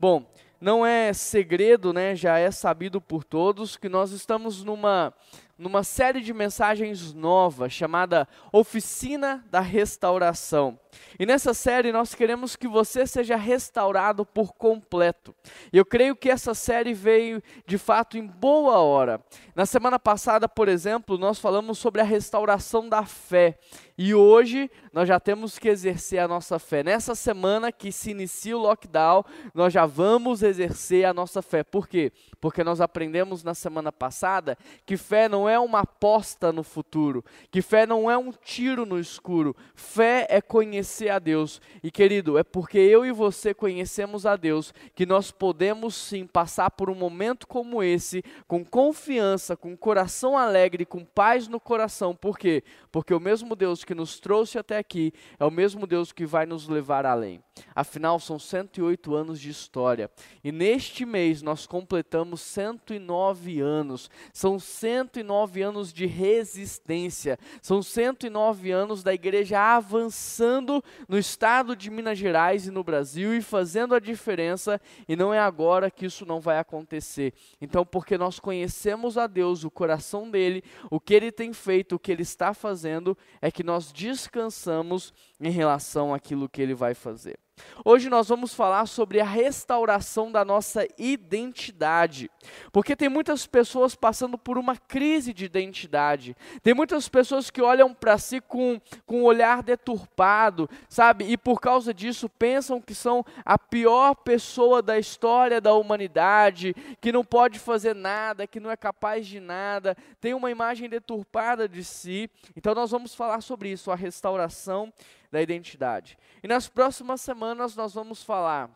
Bom, não é segredo, né, já é sabido por todos que nós estamos numa numa série de mensagens nova chamada Oficina da Restauração. E nessa série nós queremos que você seja restaurado por completo. Eu creio que essa série veio de fato em boa hora. Na semana passada, por exemplo, nós falamos sobre a restauração da fé. E hoje nós já temos que exercer a nossa fé. Nessa semana que se inicia o lockdown, nós já vamos exercer a nossa fé. Por quê? Porque nós aprendemos na semana passada que fé não é uma aposta no futuro, que fé não é um tiro no escuro. Fé é conhecer a Deus. E querido, é porque eu e você conhecemos a Deus que nós podemos sim passar por um momento como esse com confiança, com coração alegre, com paz no coração. Por quê? Porque o mesmo Deus que nos trouxe até aqui é o mesmo Deus que vai nos levar além. Afinal, são 108 anos de história. E neste mês nós completamos 109 anos. São 109 anos de resistência. São 109 anos da igreja avançando no estado de Minas Gerais e no Brasil e fazendo a diferença. E não é agora que isso não vai acontecer. Então, porque nós conhecemos a Deus, o coração dele, o que ele tem feito, o que ele está fazendo, é que nós descansamos em relação àquilo que ele vai fazer. Hoje nós vamos falar sobre a restauração da nossa identidade, porque tem muitas pessoas passando por uma crise de identidade, tem muitas pessoas que olham para si com, com um olhar deturpado, sabe, e por causa disso pensam que são a pior pessoa da história da humanidade, que não pode fazer nada, que não é capaz de nada, tem uma imagem deturpada de si. Então nós vamos falar sobre isso, a restauração da identidade. E nas próximas semanas nós vamos falar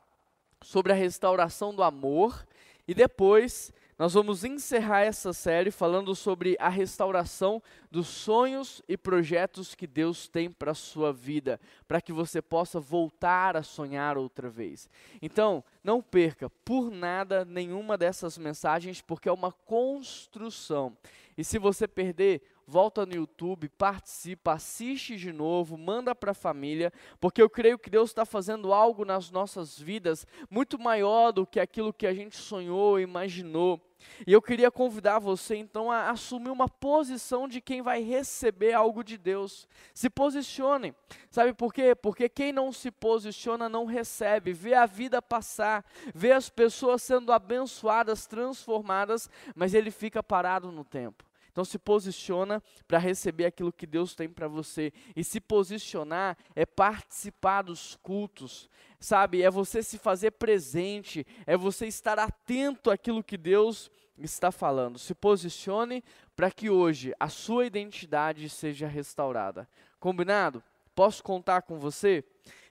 sobre a restauração do amor e depois nós vamos encerrar essa série falando sobre a restauração dos sonhos e projetos que Deus tem para a sua vida, para que você possa voltar a sonhar outra vez. Então, não perca por nada nenhuma dessas mensagens, porque é uma construção. E se você perder, volta no YouTube, participa, assiste de novo, manda para a família, porque eu creio que Deus está fazendo algo nas nossas vidas muito maior do que aquilo que a gente sonhou, imaginou. E eu queria convidar você então a assumir uma posição de quem vai receber algo de Deus. Se posicione. Sabe por quê? Porque quem não se posiciona não recebe. Vê a vida passar, vê as pessoas sendo abençoadas, transformadas, mas ele fica parado no tempo. Então se posiciona para receber aquilo que Deus tem para você. E se posicionar é participar dos cultos, sabe? É você se fazer presente, é você estar atento àquilo que Deus está falando. Se posicione para que hoje a sua identidade seja restaurada. Combinado? Posso contar com você?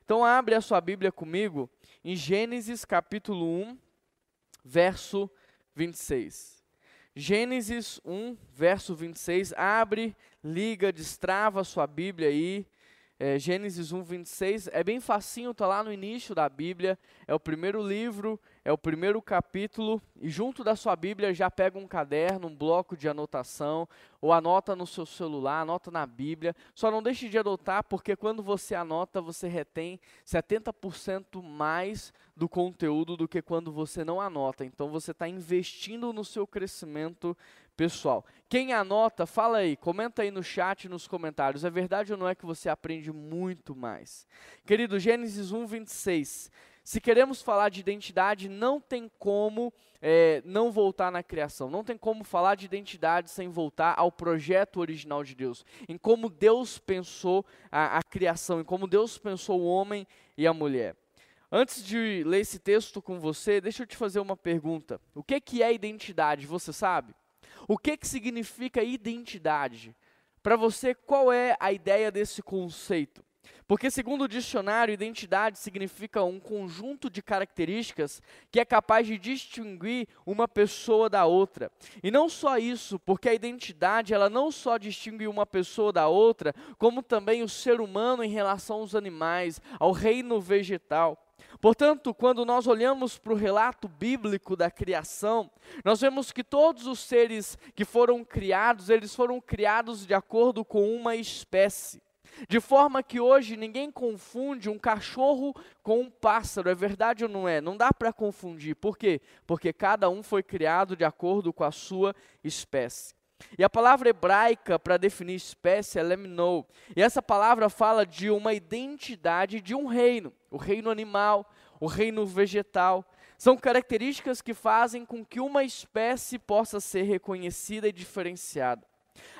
Então abre a sua Bíblia comigo em Gênesis capítulo 1, verso 26. Gênesis 1, verso 26. Abre, liga, destrava a sua Bíblia aí. É, Gênesis 1, 26. É bem facinho, está lá no início da Bíblia. É o primeiro livro, é o primeiro capítulo. E junto da sua Bíblia já pega um caderno, um bloco de anotação. Ou anota no seu celular, anota na Bíblia. Só não deixe de anotar, porque quando você anota, você retém 70% mais do conteúdo do que quando você não anota. Então você está investindo no seu crescimento pessoal. Quem anota, fala aí, comenta aí no chat, nos comentários. É verdade ou não é que você aprende muito mais? Querido, Gênesis 1, 26. Se queremos falar de identidade, não tem como é, não voltar na criação. Não tem como falar de identidade sem voltar ao projeto original de Deus. Em como Deus pensou a, a criação, em como Deus pensou o homem e a mulher. Antes de ler esse texto com você, deixa eu te fazer uma pergunta. O que, que é identidade? Você sabe? O que, que significa identidade? Para você, qual é a ideia desse conceito? Porque, segundo o dicionário, identidade significa um conjunto de características que é capaz de distinguir uma pessoa da outra. E não só isso, porque a identidade ela não só distingue uma pessoa da outra, como também o ser humano em relação aos animais, ao reino vegetal. Portanto, quando nós olhamos para o relato bíblico da criação, nós vemos que todos os seres que foram criados, eles foram criados de acordo com uma espécie. De forma que hoje ninguém confunde um cachorro com um pássaro, é verdade ou não é? Não dá para confundir. Por quê? Porque cada um foi criado de acordo com a sua espécie. E a palavra hebraica para definir espécie é lemnou. E essa palavra fala de uma identidade de um reino, o reino animal, o reino vegetal. São características que fazem com que uma espécie possa ser reconhecida e diferenciada.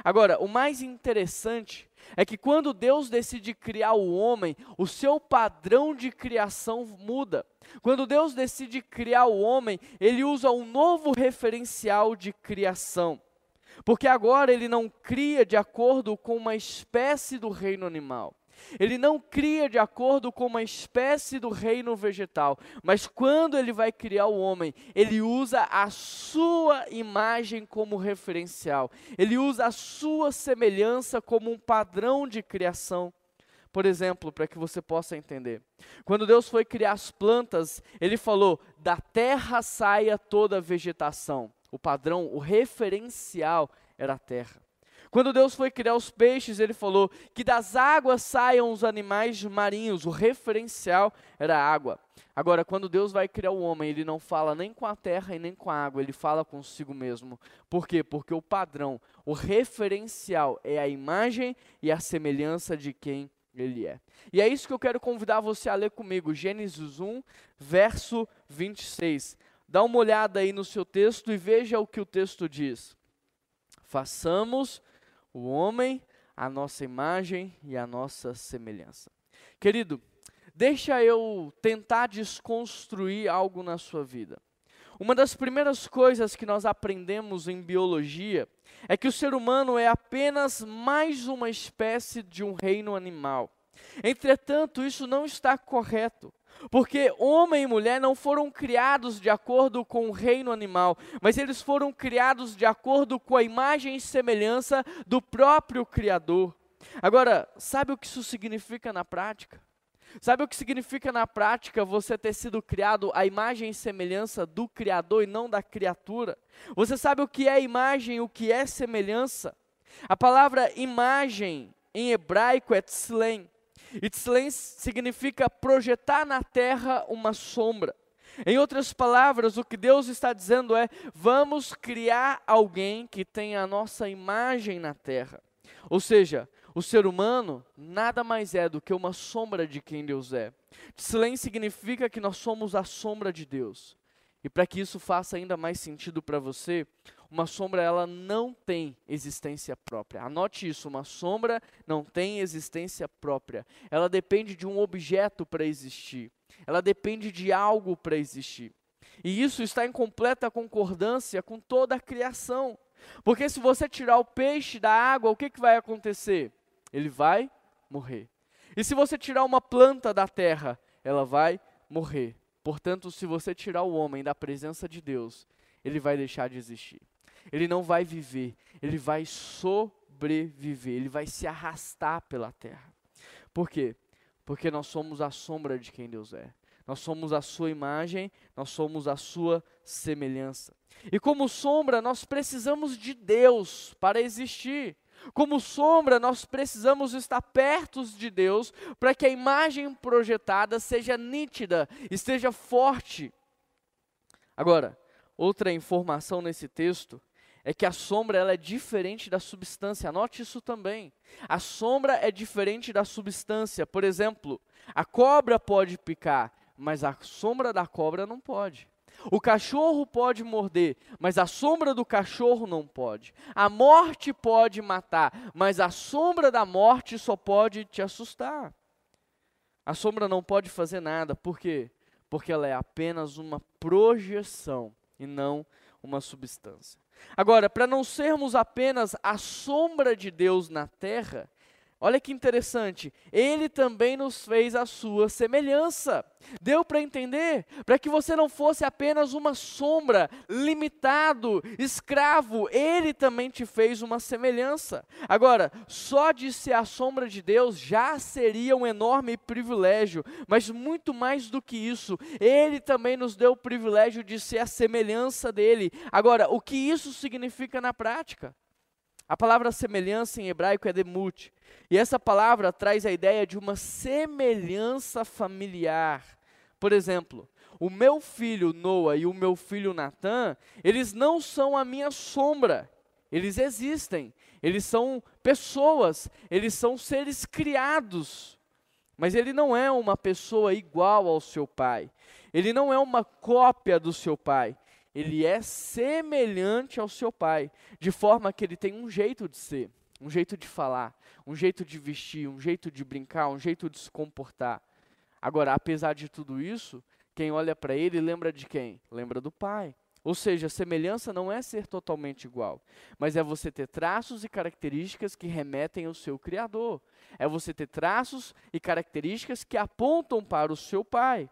Agora, o mais interessante é que quando Deus decide criar o homem, o seu padrão de criação muda. Quando Deus decide criar o homem, ele usa um novo referencial de criação. Porque agora ele não cria de acordo com uma espécie do reino animal. Ele não cria de acordo com uma espécie do reino vegetal, mas quando ele vai criar o homem, ele usa a sua imagem como referencial, ele usa a sua semelhança como um padrão de criação. Por exemplo, para que você possa entender. Quando Deus foi criar as plantas, ele falou: da terra saia toda a vegetação. O padrão, o referencial era a terra. Quando Deus foi criar os peixes, ele falou que das águas saiam os animais marinhos, o referencial era a água. Agora, quando Deus vai criar o homem, ele não fala nem com a terra e nem com a água, ele fala consigo mesmo. Por quê? Porque o padrão, o referencial é a imagem e a semelhança de quem ele é. E é isso que eu quero convidar você a ler comigo, Gênesis 1, verso 26. Dá uma olhada aí no seu texto e veja o que o texto diz. Façamos o homem, a nossa imagem e a nossa semelhança. Querido, deixa eu tentar desconstruir algo na sua vida. Uma das primeiras coisas que nós aprendemos em biologia é que o ser humano é apenas mais uma espécie de um reino animal. Entretanto, isso não está correto. Porque homem e mulher não foram criados de acordo com o reino animal, mas eles foram criados de acordo com a imagem e semelhança do próprio Criador. Agora, sabe o que isso significa na prática? Sabe o que significa na prática você ter sido criado à imagem e semelhança do Criador e não da criatura? Você sabe o que é imagem o que é semelhança? A palavra imagem em hebraico é tzlem. Itzlens significa projetar na terra uma sombra. Em outras palavras, o que Deus está dizendo é: vamos criar alguém que tenha a nossa imagem na terra. Ou seja, o ser humano nada mais é do que uma sombra de quem Deus é. Tzlem significa que nós somos a sombra de Deus. E para que isso faça ainda mais sentido para você, uma sombra ela não tem existência própria. Anote isso, uma sombra não tem existência própria. Ela depende de um objeto para existir. Ela depende de algo para existir. E isso está em completa concordância com toda a criação. Porque se você tirar o peixe da água, o que, que vai acontecer? Ele vai morrer. E se você tirar uma planta da terra, ela vai morrer. Portanto, se você tirar o homem da presença de Deus, ele vai deixar de existir ele não vai viver, ele vai sobreviver, ele vai se arrastar pela terra. Por quê? Porque nós somos a sombra de quem Deus é. Nós somos a sua imagem, nós somos a sua semelhança. E como sombra, nós precisamos de Deus para existir. Como sombra, nós precisamos estar perto de Deus para que a imagem projetada seja nítida, esteja forte. Agora, outra informação nesse texto é que a sombra ela é diferente da substância. Anote isso também. A sombra é diferente da substância. Por exemplo, a cobra pode picar, mas a sombra da cobra não pode. O cachorro pode morder, mas a sombra do cachorro não pode. A morte pode matar, mas a sombra da morte só pode te assustar. A sombra não pode fazer nada, por quê? Porque ela é apenas uma projeção e não uma substância. Agora, para não sermos apenas a sombra de Deus na terra, Olha que interessante, ele também nos fez a sua semelhança. Deu para entender? Para que você não fosse apenas uma sombra, limitado, escravo, ele também te fez uma semelhança. Agora, só de ser a sombra de Deus já seria um enorme privilégio, mas muito mais do que isso, ele também nos deu o privilégio de ser a semelhança dele. Agora, o que isso significa na prática? A palavra semelhança em hebraico é demut, e essa palavra traz a ideia de uma semelhança familiar. Por exemplo, o meu filho Noah e o meu filho Natan, eles não são a minha sombra, eles existem, eles são pessoas, eles são seres criados, mas ele não é uma pessoa igual ao seu pai, ele não é uma cópia do seu pai, ele é semelhante ao seu pai, de forma que ele tem um jeito de ser, um jeito de falar, um jeito de vestir, um jeito de brincar, um jeito de se comportar. Agora, apesar de tudo isso, quem olha para ele lembra de quem? Lembra do pai. Ou seja, semelhança não é ser totalmente igual, mas é você ter traços e características que remetem ao seu Criador. É você ter traços e características que apontam para o seu Pai.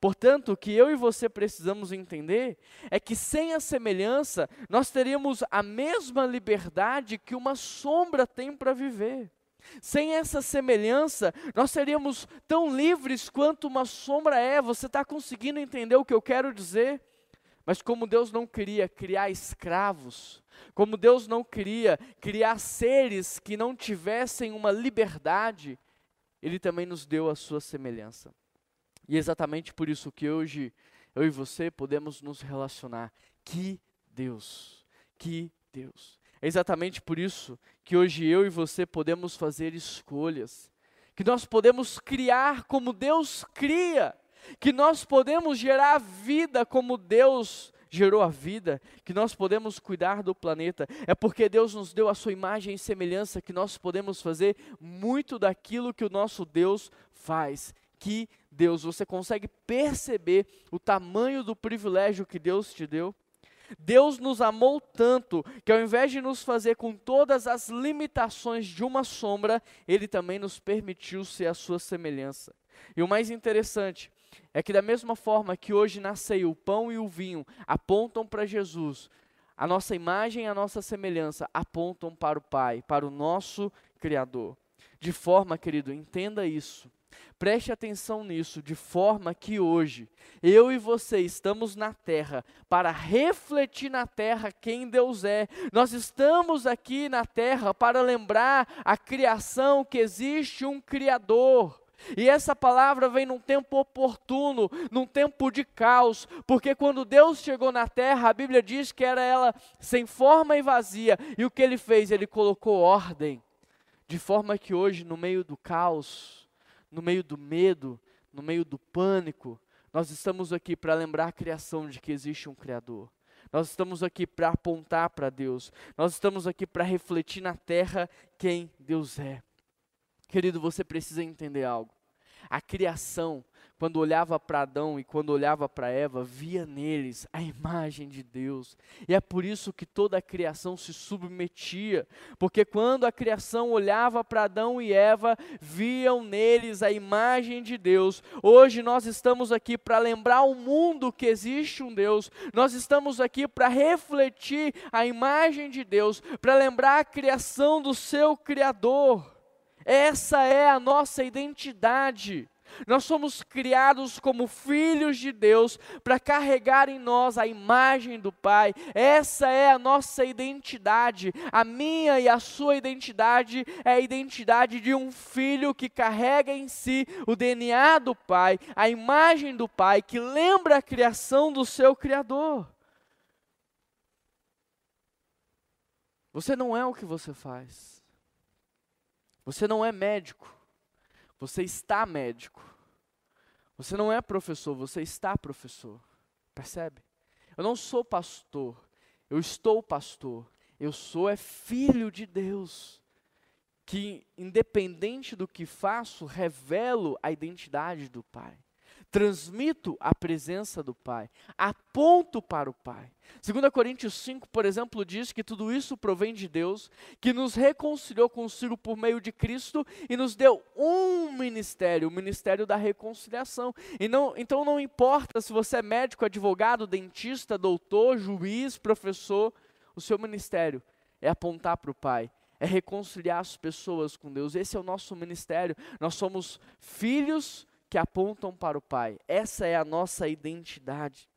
Portanto, o que eu e você precisamos entender é que sem a semelhança, nós teríamos a mesma liberdade que uma sombra tem para viver. Sem essa semelhança, nós seríamos tão livres quanto uma sombra é. Você está conseguindo entender o que eu quero dizer? Mas como Deus não queria criar escravos, como Deus não queria criar seres que não tivessem uma liberdade, Ele também nos deu a sua semelhança. E é exatamente por isso que hoje eu e você podemos nos relacionar. Que Deus, que Deus. É exatamente por isso que hoje eu e você podemos fazer escolhas, que nós podemos criar como Deus cria, que nós podemos gerar vida como Deus gerou a vida, que nós podemos cuidar do planeta. É porque Deus nos deu a sua imagem e semelhança que nós podemos fazer muito daquilo que o nosso Deus faz. Que Deus, você consegue perceber o tamanho do privilégio que Deus te deu? Deus nos amou tanto que, ao invés de nos fazer com todas as limitações de uma sombra, Ele também nos permitiu ser a sua semelhança. E o mais interessante é que, da mesma forma que hoje na ceia o pão e o vinho apontam para Jesus, a nossa imagem e a nossa semelhança apontam para o Pai, para o nosso Criador. De forma, querido, entenda isso Preste atenção nisso, de forma que hoje eu e você estamos na terra para refletir na terra quem Deus é. Nós estamos aqui na terra para lembrar a criação que existe um Criador. E essa palavra vem num tempo oportuno, num tempo de caos, porque quando Deus chegou na terra, a Bíblia diz que era ela sem forma e vazia, e o que ele fez? Ele colocou ordem, de forma que hoje, no meio do caos, no meio do medo, no meio do pânico, nós estamos aqui para lembrar a criação de que existe um Criador. Nós estamos aqui para apontar para Deus. Nós estamos aqui para refletir na terra quem Deus é. Querido, você precisa entender algo. A criação quando olhava para Adão e quando olhava para Eva, via neles a imagem de Deus. E é por isso que toda a criação se submetia, porque quando a criação olhava para Adão e Eva, viam neles a imagem de Deus. Hoje nós estamos aqui para lembrar ao mundo que existe um Deus. Nós estamos aqui para refletir a imagem de Deus, para lembrar a criação do seu criador. Essa é a nossa identidade. Nós somos criados como filhos de Deus para carregar em nós a imagem do Pai. Essa é a nossa identidade. A minha e a sua identidade é a identidade de um filho que carrega em si o DNA do Pai, a imagem do Pai, que lembra a criação do seu Criador. Você não é o que você faz. Você não é médico. Você está médico. Você não é professor, você está professor. Percebe? Eu não sou pastor, eu estou pastor. Eu sou é filho de Deus, que independente do que faço, revelo a identidade do Pai transmito a presença do Pai, aponto para o Pai. 2 Coríntios 5, por exemplo, diz que tudo isso provém de Deus, que nos reconciliou consigo por meio de Cristo e nos deu um ministério, o ministério da reconciliação. Não, então não importa se você é médico, advogado, dentista, doutor, juiz, professor, o seu ministério é apontar para o Pai, é reconciliar as pessoas com Deus. Esse é o nosso ministério. Nós somos filhos que apontam para o Pai. Essa é a nossa identidade.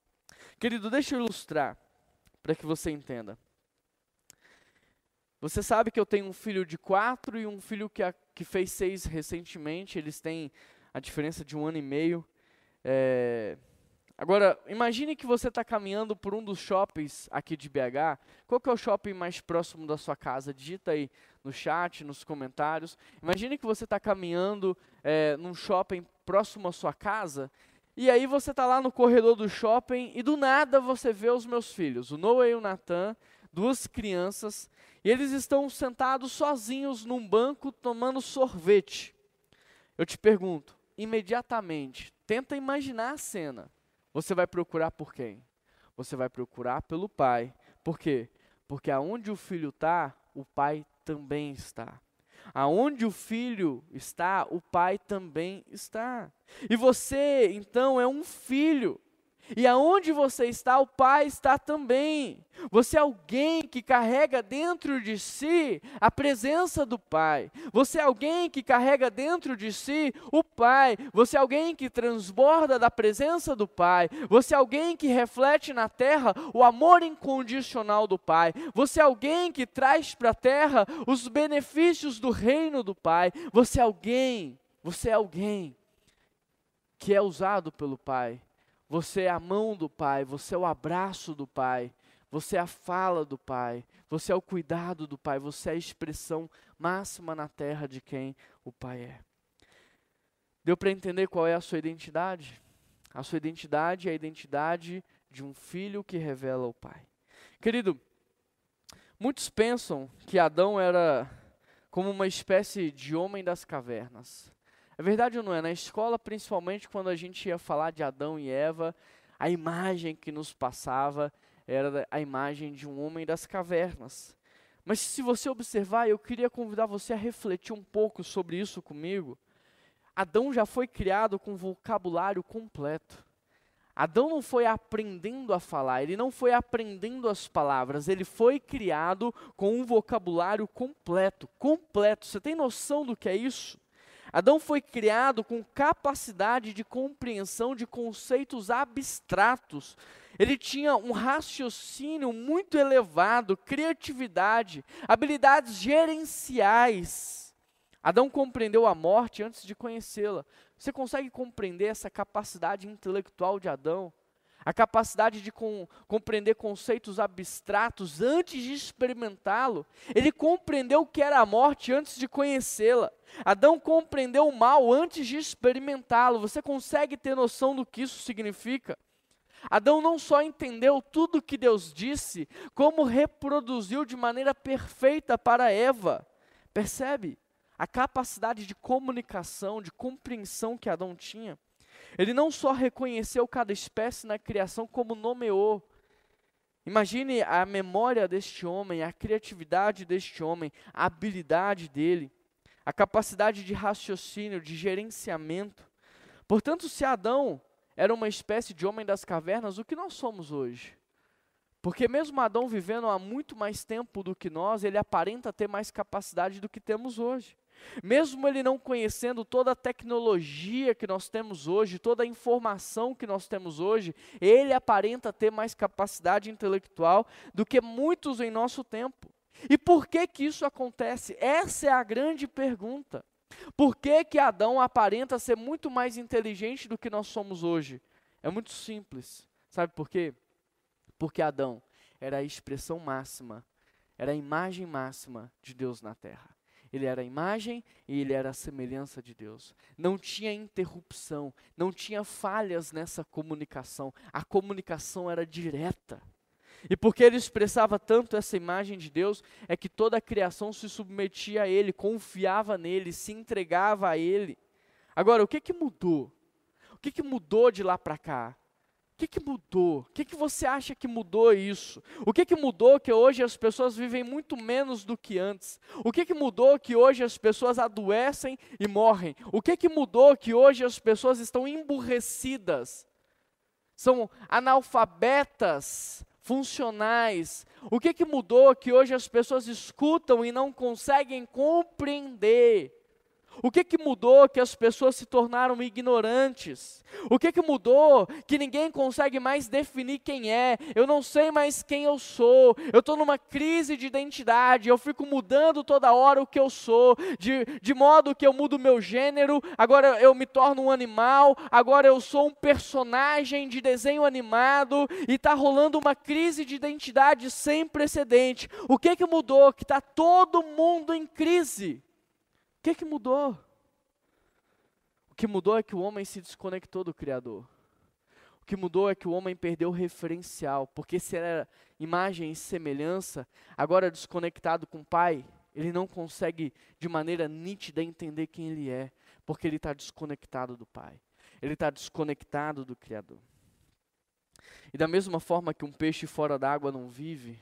Querido, deixa eu ilustrar para que você entenda. Você sabe que eu tenho um filho de quatro e um filho que, a, que fez seis recentemente. Eles têm a diferença de um ano e meio. É, Agora, imagine que você está caminhando por um dos shoppings aqui de BH. Qual que é o shopping mais próximo da sua casa? Digita aí no chat, nos comentários. Imagine que você está caminhando é, num shopping próximo à sua casa. E aí você está lá no corredor do shopping e do nada você vê os meus filhos, o Noah e o Nathan, duas crianças, e eles estão sentados sozinhos num banco tomando sorvete. Eu te pergunto, imediatamente, tenta imaginar a cena. Você vai procurar por quem? Você vai procurar pelo pai. Por quê? Porque aonde o filho está, o pai também está. Aonde o filho está, o pai também está. E você, então, é um filho. E aonde você está, o Pai está também. Você é alguém que carrega dentro de si a presença do Pai. Você é alguém que carrega dentro de si o Pai. Você é alguém que transborda da presença do Pai. Você é alguém que reflete na terra o amor incondicional do Pai. Você é alguém que traz para a terra os benefícios do reino do Pai. Você é alguém, você é alguém que é usado pelo Pai você é a mão do Pai, você é o abraço do Pai, você é a fala do Pai, você é o cuidado do Pai, você é a expressão máxima na terra de quem o Pai é. Deu para entender qual é a sua identidade? A sua identidade é a identidade de um filho que revela o Pai. Querido, muitos pensam que Adão era como uma espécie de homem das cavernas. É verdade ou não é? Na escola, principalmente quando a gente ia falar de Adão e Eva, a imagem que nos passava era a imagem de um homem das cavernas. Mas se você observar, eu queria convidar você a refletir um pouco sobre isso comigo. Adão já foi criado com vocabulário completo. Adão não foi aprendendo a falar, ele não foi aprendendo as palavras, ele foi criado com um vocabulário completo, completo. Você tem noção do que é isso? Adão foi criado com capacidade de compreensão de conceitos abstratos. Ele tinha um raciocínio muito elevado, criatividade, habilidades gerenciais. Adão compreendeu a morte antes de conhecê-la. Você consegue compreender essa capacidade intelectual de Adão? A capacidade de com, compreender conceitos abstratos antes de experimentá-lo. Ele compreendeu o que era a morte antes de conhecê-la. Adão compreendeu o mal antes de experimentá-lo. Você consegue ter noção do que isso significa? Adão não só entendeu tudo o que Deus disse, como reproduziu de maneira perfeita para Eva. Percebe? A capacidade de comunicação, de compreensão que Adão tinha. Ele não só reconheceu cada espécie na criação, como nomeou. Imagine a memória deste homem, a criatividade deste homem, a habilidade dele, a capacidade de raciocínio, de gerenciamento. Portanto, se Adão era uma espécie de homem das cavernas, o que nós somos hoje? Porque mesmo Adão vivendo há muito mais tempo do que nós, ele aparenta ter mais capacidade do que temos hoje. Mesmo ele não conhecendo toda a tecnologia que nós temos hoje, toda a informação que nós temos hoje, ele aparenta ter mais capacidade intelectual do que muitos em nosso tempo. E por que que isso acontece? Essa é a grande pergunta. Por que que Adão aparenta ser muito mais inteligente do que nós somos hoje? É muito simples. Sabe por quê? Porque Adão era a expressão máxima, era a imagem máxima de Deus na terra. Ele era a imagem e ele era a semelhança de Deus. Não tinha interrupção, não tinha falhas nessa comunicação. A comunicação era direta. E porque ele expressava tanto essa imagem de Deus, é que toda a criação se submetia a ele, confiava nele, se entregava a ele. Agora, o que que mudou? O que que mudou de lá para cá? O que, que mudou? O que, que você acha que mudou isso? O que, que mudou que hoje as pessoas vivem muito menos do que antes? O que, que mudou que hoje as pessoas adoecem e morrem? O que, que mudou que hoje as pessoas estão emburrecidas? São analfabetas, funcionais. O que, que mudou que hoje as pessoas escutam e não conseguem compreender? O que que mudou que as pessoas se tornaram ignorantes? O que que mudou que ninguém consegue mais definir quem é? Eu não sei mais quem eu sou. Eu estou numa crise de identidade. Eu fico mudando toda hora o que eu sou, de, de modo que eu mudo meu gênero. Agora eu me torno um animal. Agora eu sou um personagem de desenho animado e está rolando uma crise de identidade sem precedente. O que que mudou que está todo mundo em crise? O que, que mudou? O que mudou é que o homem se desconectou do Criador. O que mudou é que o homem perdeu o referencial, porque se era imagem e semelhança, agora desconectado com o Pai, ele não consegue de maneira nítida entender quem ele é, porque ele está desconectado do Pai, ele está desconectado do Criador. E da mesma forma que um peixe fora d'água não vive,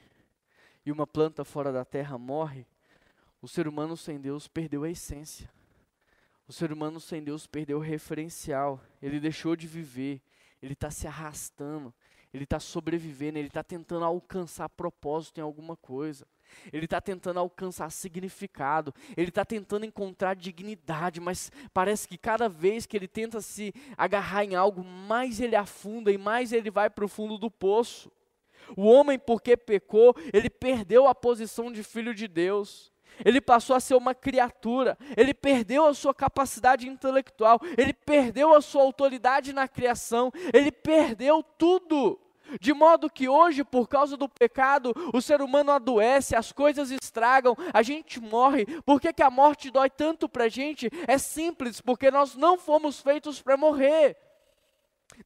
e uma planta fora da terra morre, o ser humano sem Deus perdeu a essência. O ser humano sem Deus perdeu o referencial. Ele deixou de viver. Ele está se arrastando. Ele está sobrevivendo. Ele está tentando alcançar propósito em alguma coisa. Ele está tentando alcançar significado. Ele está tentando encontrar dignidade. Mas parece que cada vez que ele tenta se agarrar em algo, mais ele afunda e mais ele vai para o fundo do poço. O homem, porque pecou, ele perdeu a posição de filho de Deus ele passou a ser uma criatura, ele perdeu a sua capacidade intelectual, ele perdeu a sua autoridade na criação, ele perdeu tudo. De modo que hoje, por causa do pecado, o ser humano adoece, as coisas estragam, a gente morre. Por que, que a morte dói tanto para a gente? É simples, porque nós não fomos feitos para morrer.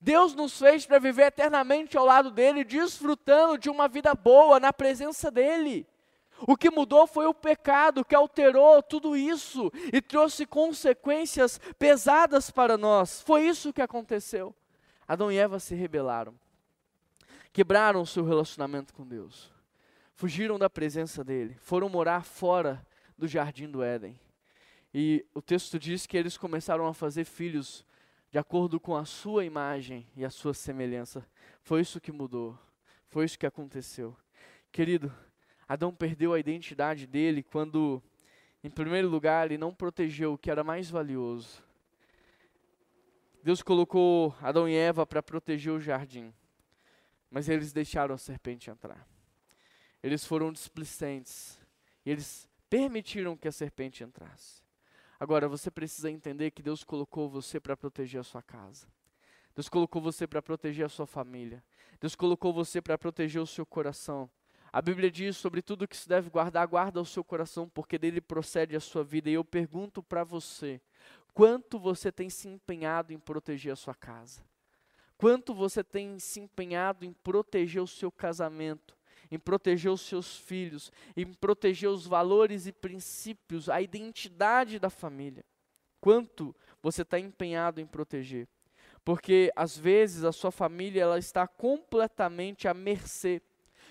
Deus nos fez para viver eternamente ao lado dele, desfrutando de uma vida boa na presença dele. O que mudou foi o pecado que alterou tudo isso e trouxe consequências pesadas para nós. Foi isso que aconteceu. Adão e Eva se rebelaram, quebraram o seu relacionamento com Deus, fugiram da presença dele, foram morar fora do jardim do Éden. E o texto diz que eles começaram a fazer filhos de acordo com a sua imagem e a sua semelhança. Foi isso que mudou, foi isso que aconteceu. Querido, Adão perdeu a identidade dele quando, em primeiro lugar, ele não protegeu o que era mais valioso. Deus colocou Adão e Eva para proteger o jardim, mas eles deixaram a serpente entrar. Eles foram displicentes e eles permitiram que a serpente entrasse. Agora, você precisa entender que Deus colocou você para proteger a sua casa. Deus colocou você para proteger a sua família. Deus colocou você para proteger o seu coração. A Bíblia diz sobre tudo que se deve guardar, guarda o seu coração, porque dele procede a sua vida. E eu pergunto para você: quanto você tem se empenhado em proteger a sua casa? Quanto você tem se empenhado em proteger o seu casamento, em proteger os seus filhos, em proteger os valores e princípios, a identidade da família? Quanto você está empenhado em proteger? Porque às vezes a sua família ela está completamente à mercê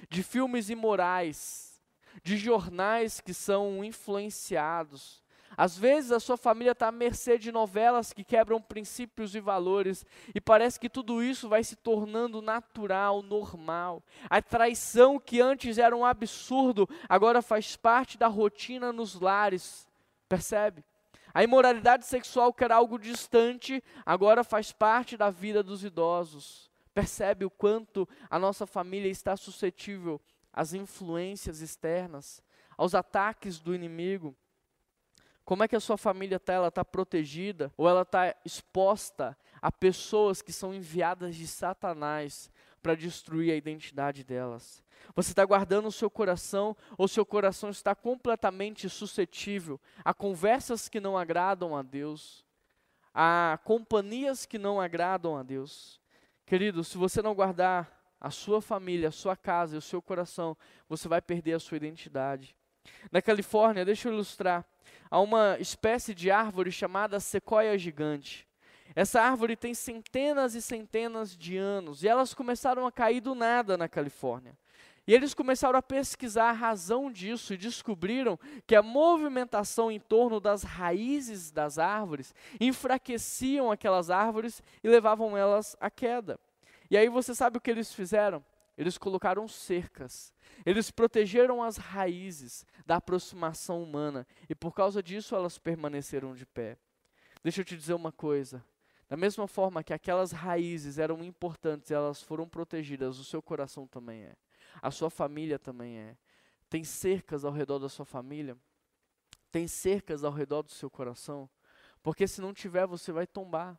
de filmes imorais, de jornais que são influenciados. Às vezes a sua família está à mercê de novelas que quebram princípios e valores, e parece que tudo isso vai se tornando natural, normal. A traição que antes era um absurdo, agora faz parte da rotina nos lares. Percebe? A imoralidade sexual, que era algo distante, agora faz parte da vida dos idosos. Percebe o quanto a nossa família está suscetível às influências externas, aos ataques do inimigo? Como é que a sua família está? Ela está protegida ou ela está exposta a pessoas que são enviadas de Satanás para destruir a identidade delas? Você está guardando o seu coração ou seu coração está completamente suscetível a conversas que não agradam a Deus, a companhias que não agradam a Deus? Querido, se você não guardar a sua família, a sua casa e o seu coração, você vai perder a sua identidade. Na Califórnia, deixa eu ilustrar, há uma espécie de árvore chamada sequoia gigante. Essa árvore tem centenas e centenas de anos e elas começaram a cair do nada na Califórnia. E eles começaram a pesquisar a razão disso e descobriram que a movimentação em torno das raízes das árvores enfraqueciam aquelas árvores e levavam elas à queda. E aí você sabe o que eles fizeram? eles colocaram cercas, eles protegeram as raízes da aproximação humana e por causa disso elas permaneceram de pé. Deixa eu te dizer uma coisa: da mesma forma que aquelas raízes eram importantes, elas foram protegidas, o seu coração também é, a sua família também é. Tem cercas ao redor da sua família? Tem cercas ao redor do seu coração? Porque se não tiver, você vai tombar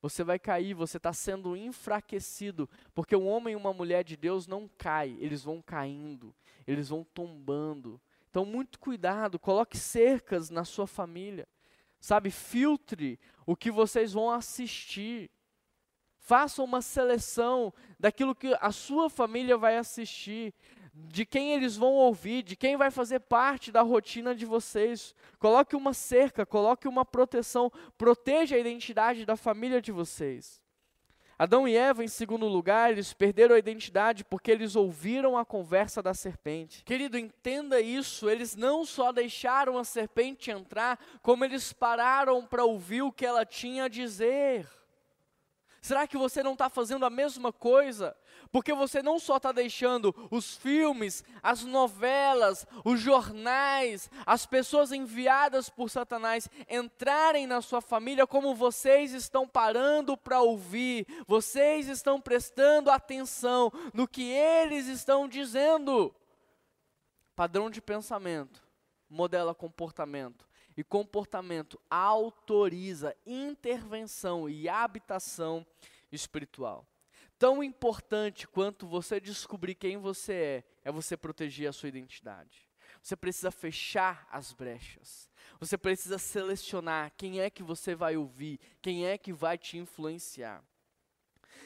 você vai cair, você está sendo enfraquecido, porque um homem e uma mulher de Deus não cai, eles vão caindo, eles vão tombando. Então, muito cuidado, coloque cercas na sua família, sabe? Filtre o que vocês vão assistir. Faça uma seleção daquilo que a sua família vai assistir de quem eles vão ouvir, de quem vai fazer parte da rotina de vocês. Coloque uma cerca, coloque uma proteção, proteja a identidade da família de vocês. Adão e Eva, em segundo lugar, eles perderam a identidade porque eles ouviram a conversa da serpente. Querido, entenda isso. Eles não só deixaram a serpente entrar, como eles pararam para ouvir o que ela tinha a dizer. Será que você não está fazendo a mesma coisa? Porque você não só está deixando os filmes, as novelas, os jornais, as pessoas enviadas por Satanás entrarem na sua família, como vocês estão parando para ouvir, vocês estão prestando atenção no que eles estão dizendo. Padrão de pensamento modela comportamento e comportamento autoriza intervenção e habitação espiritual. Tão importante quanto você descobrir quem você é, é você proteger a sua identidade. Você precisa fechar as brechas. Você precisa selecionar quem é que você vai ouvir, quem é que vai te influenciar.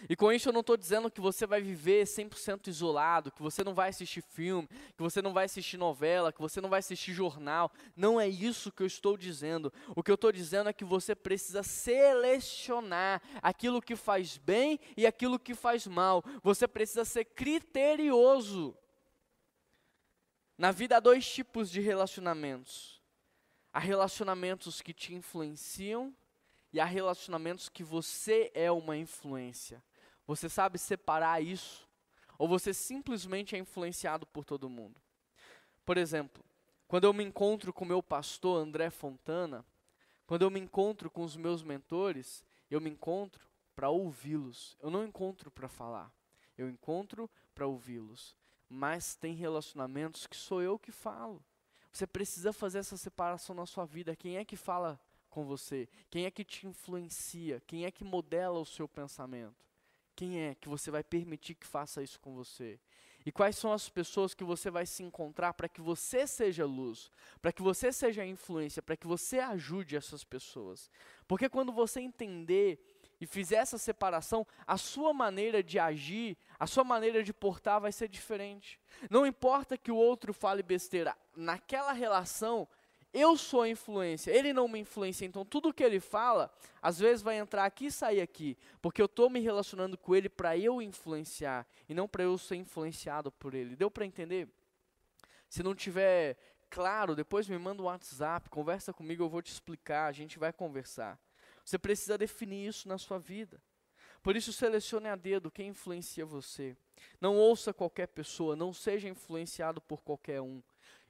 E com isso eu não estou dizendo que você vai viver 100% isolado, que você não vai assistir filme, que você não vai assistir novela, que você não vai assistir jornal. Não é isso que eu estou dizendo. O que eu estou dizendo é que você precisa selecionar aquilo que faz bem e aquilo que faz mal. Você precisa ser criterioso. Na vida há dois tipos de relacionamentos: há relacionamentos que te influenciam e há relacionamentos que você é uma influência. Você sabe separar isso? Ou você simplesmente é influenciado por todo mundo? Por exemplo, quando eu me encontro com meu pastor André Fontana, quando eu me encontro com os meus mentores, eu me encontro para ouvi-los. Eu não encontro para falar. Eu encontro para ouvi-los. Mas tem relacionamentos que sou eu que falo. Você precisa fazer essa separação na sua vida. Quem é que fala com você? Quem é que te influencia? Quem é que modela o seu pensamento? Quem é que você vai permitir que faça isso com você? E quais são as pessoas que você vai se encontrar para que você seja luz, para que você seja influência, para que você ajude essas pessoas? Porque quando você entender e fizer essa separação, a sua maneira de agir, a sua maneira de portar vai ser diferente. Não importa que o outro fale besteira, naquela relação eu sou a influência, ele não me influencia. Então, tudo que ele fala, às vezes vai entrar aqui e sair aqui, porque eu estou me relacionando com ele para eu influenciar e não para eu ser influenciado por ele. Deu para entender? Se não tiver claro, depois me manda um WhatsApp, conversa comigo, eu vou te explicar, a gente vai conversar. Você precisa definir isso na sua vida. Por isso, selecione a dedo quem influencia você. Não ouça qualquer pessoa, não seja influenciado por qualquer um.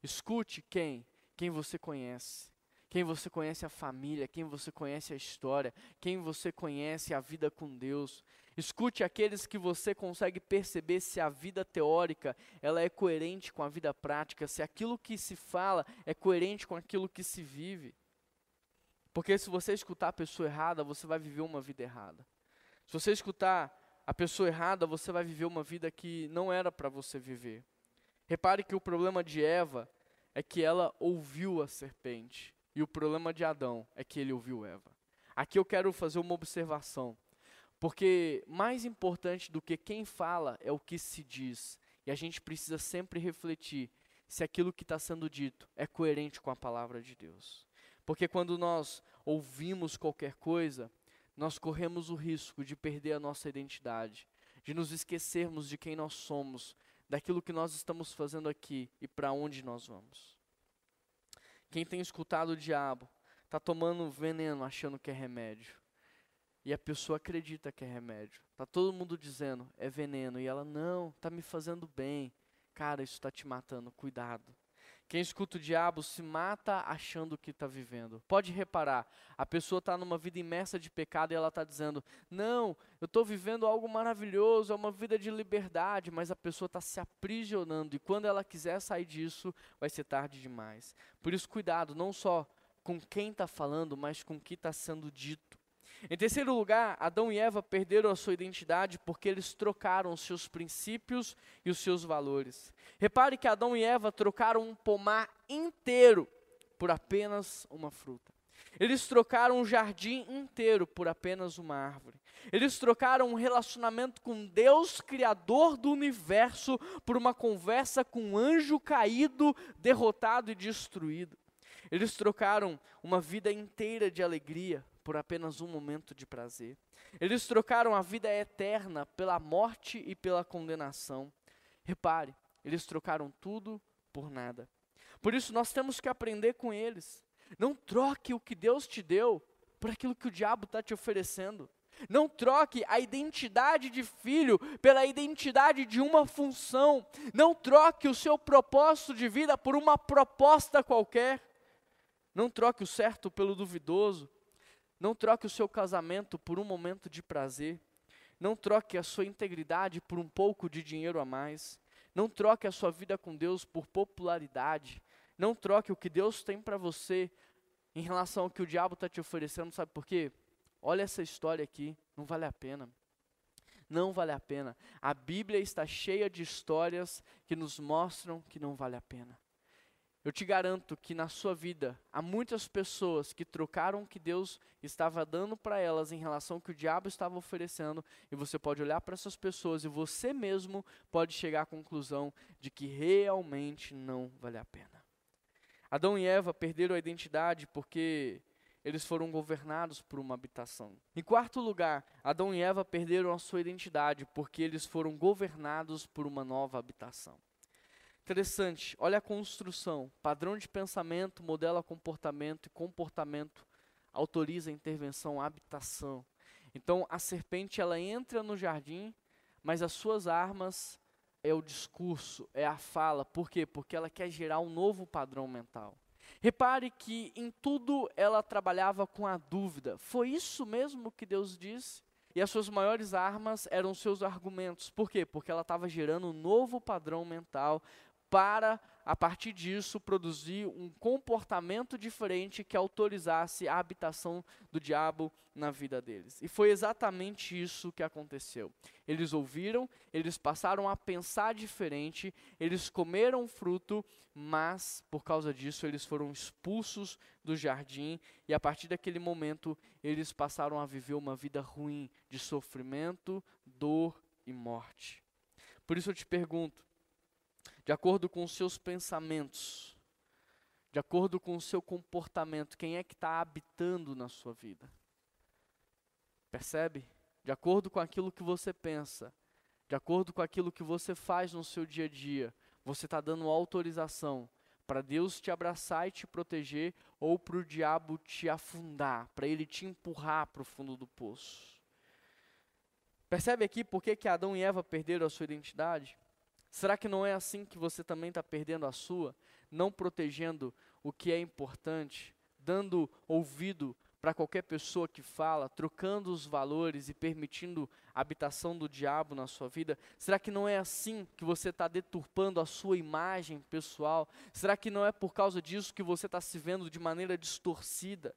Escute quem quem você conhece, quem você conhece a família, quem você conhece a história, quem você conhece a vida com Deus. Escute aqueles que você consegue perceber se a vida teórica ela é coerente com a vida prática, se aquilo que se fala é coerente com aquilo que se vive. Porque se você escutar a pessoa errada, você vai viver uma vida errada. Se você escutar a pessoa errada, você vai viver uma vida que não era para você viver. Repare que o problema de Eva é que ela ouviu a serpente. E o problema de Adão é que ele ouviu Eva. Aqui eu quero fazer uma observação. Porque mais importante do que quem fala é o que se diz. E a gente precisa sempre refletir se aquilo que está sendo dito é coerente com a palavra de Deus. Porque quando nós ouvimos qualquer coisa, nós corremos o risco de perder a nossa identidade, de nos esquecermos de quem nós somos, daquilo que nós estamos fazendo aqui e para onde nós vamos. Quem tem escutado o diabo está tomando veneno achando que é remédio. E a pessoa acredita que é remédio. Tá todo mundo dizendo, é veneno. E ela, não, tá me fazendo bem. Cara, isso está te matando, cuidado. Quem escuta o diabo se mata achando que está vivendo. Pode reparar, a pessoa está numa vida imersa de pecado e ela está dizendo: Não, eu estou vivendo algo maravilhoso, é uma vida de liberdade, mas a pessoa está se aprisionando e quando ela quiser sair disso, vai ser tarde demais. Por isso, cuidado, não só com quem está falando, mas com o que está sendo dito. Em terceiro lugar, Adão e Eva perderam a sua identidade porque eles trocaram os seus princípios e os seus valores. Repare que Adão e Eva trocaram um pomar inteiro por apenas uma fruta. Eles trocaram um jardim inteiro por apenas uma árvore. Eles trocaram um relacionamento com Deus, Criador do universo, por uma conversa com um anjo caído, derrotado e destruído. Eles trocaram uma vida inteira de alegria por apenas um momento de prazer. Eles trocaram a vida eterna pela morte e pela condenação. Repare, eles trocaram tudo por nada. Por isso nós temos que aprender com eles. Não troque o que Deus te deu por aquilo que o diabo está te oferecendo. Não troque a identidade de filho pela identidade de uma função. Não troque o seu propósito de vida por uma proposta qualquer. Não troque o certo pelo duvidoso. Não troque o seu casamento por um momento de prazer. Não troque a sua integridade por um pouco de dinheiro a mais. Não troque a sua vida com Deus por popularidade. Não troque o que Deus tem para você em relação ao que o diabo está te oferecendo. Sabe por quê? Olha essa história aqui. Não vale a pena. Não vale a pena. A Bíblia está cheia de histórias que nos mostram que não vale a pena. Eu te garanto que na sua vida há muitas pessoas que trocaram o que Deus estava dando para elas em relação ao que o diabo estava oferecendo, e você pode olhar para essas pessoas e você mesmo pode chegar à conclusão de que realmente não vale a pena. Adão e Eva perderam a identidade porque eles foram governados por uma habitação. Em quarto lugar, Adão e Eva perderam a sua identidade porque eles foram governados por uma nova habitação. Interessante, olha a construção. Padrão de pensamento modela comportamento e comportamento autoriza intervenção, habitação. Então a serpente ela entra no jardim, mas as suas armas é o discurso, é a fala. Por quê? Porque ela quer gerar um novo padrão mental. Repare que em tudo ela trabalhava com a dúvida. Foi isso mesmo que Deus disse? E as suas maiores armas eram seus argumentos. Por quê? Porque ela estava gerando um novo padrão mental para, a partir disso, produzir um comportamento diferente que autorizasse a habitação do diabo na vida deles. E foi exatamente isso que aconteceu. Eles ouviram, eles passaram a pensar diferente, eles comeram fruto, mas por causa disso eles foram expulsos do jardim e a partir daquele momento eles passaram a viver uma vida ruim de sofrimento, dor e morte. Por isso eu te pergunto, de acordo com os seus pensamentos, de acordo com o seu comportamento, quem é que está habitando na sua vida? Percebe? De acordo com aquilo que você pensa, de acordo com aquilo que você faz no seu dia a dia, você está dando autorização para Deus te abraçar e te proteger ou para o diabo te afundar, para ele te empurrar para o fundo do poço. Percebe aqui por que, que Adão e Eva perderam a sua identidade? Será que não é assim que você também está perdendo a sua? Não protegendo o que é importante, dando ouvido para qualquer pessoa que fala, trocando os valores e permitindo a habitação do diabo na sua vida? Será que não é assim que você está deturpando a sua imagem pessoal? Será que não é por causa disso que você está se vendo de maneira distorcida?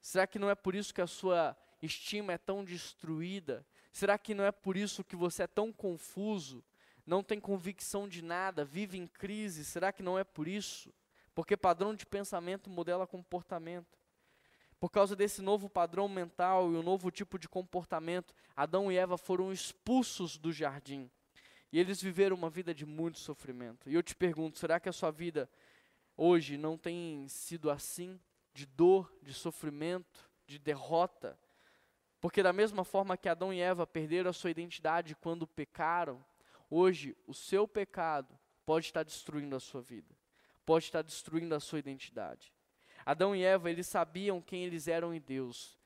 Será que não é por isso que a sua estima é tão destruída? Será que não é por isso que você é tão confuso? Não tem convicção de nada, vive em crise. Será que não é por isso? Porque padrão de pensamento modela comportamento. Por causa desse novo padrão mental e um novo tipo de comportamento, Adão e Eva foram expulsos do jardim. E eles viveram uma vida de muito sofrimento. E eu te pergunto, será que a sua vida hoje não tem sido assim? De dor, de sofrimento, de derrota? Porque da mesma forma que Adão e Eva perderam a sua identidade quando pecaram, Hoje, o seu pecado pode estar destruindo a sua vida, pode estar destruindo a sua identidade. Adão e Eva, eles sabiam quem eles eram em Deus,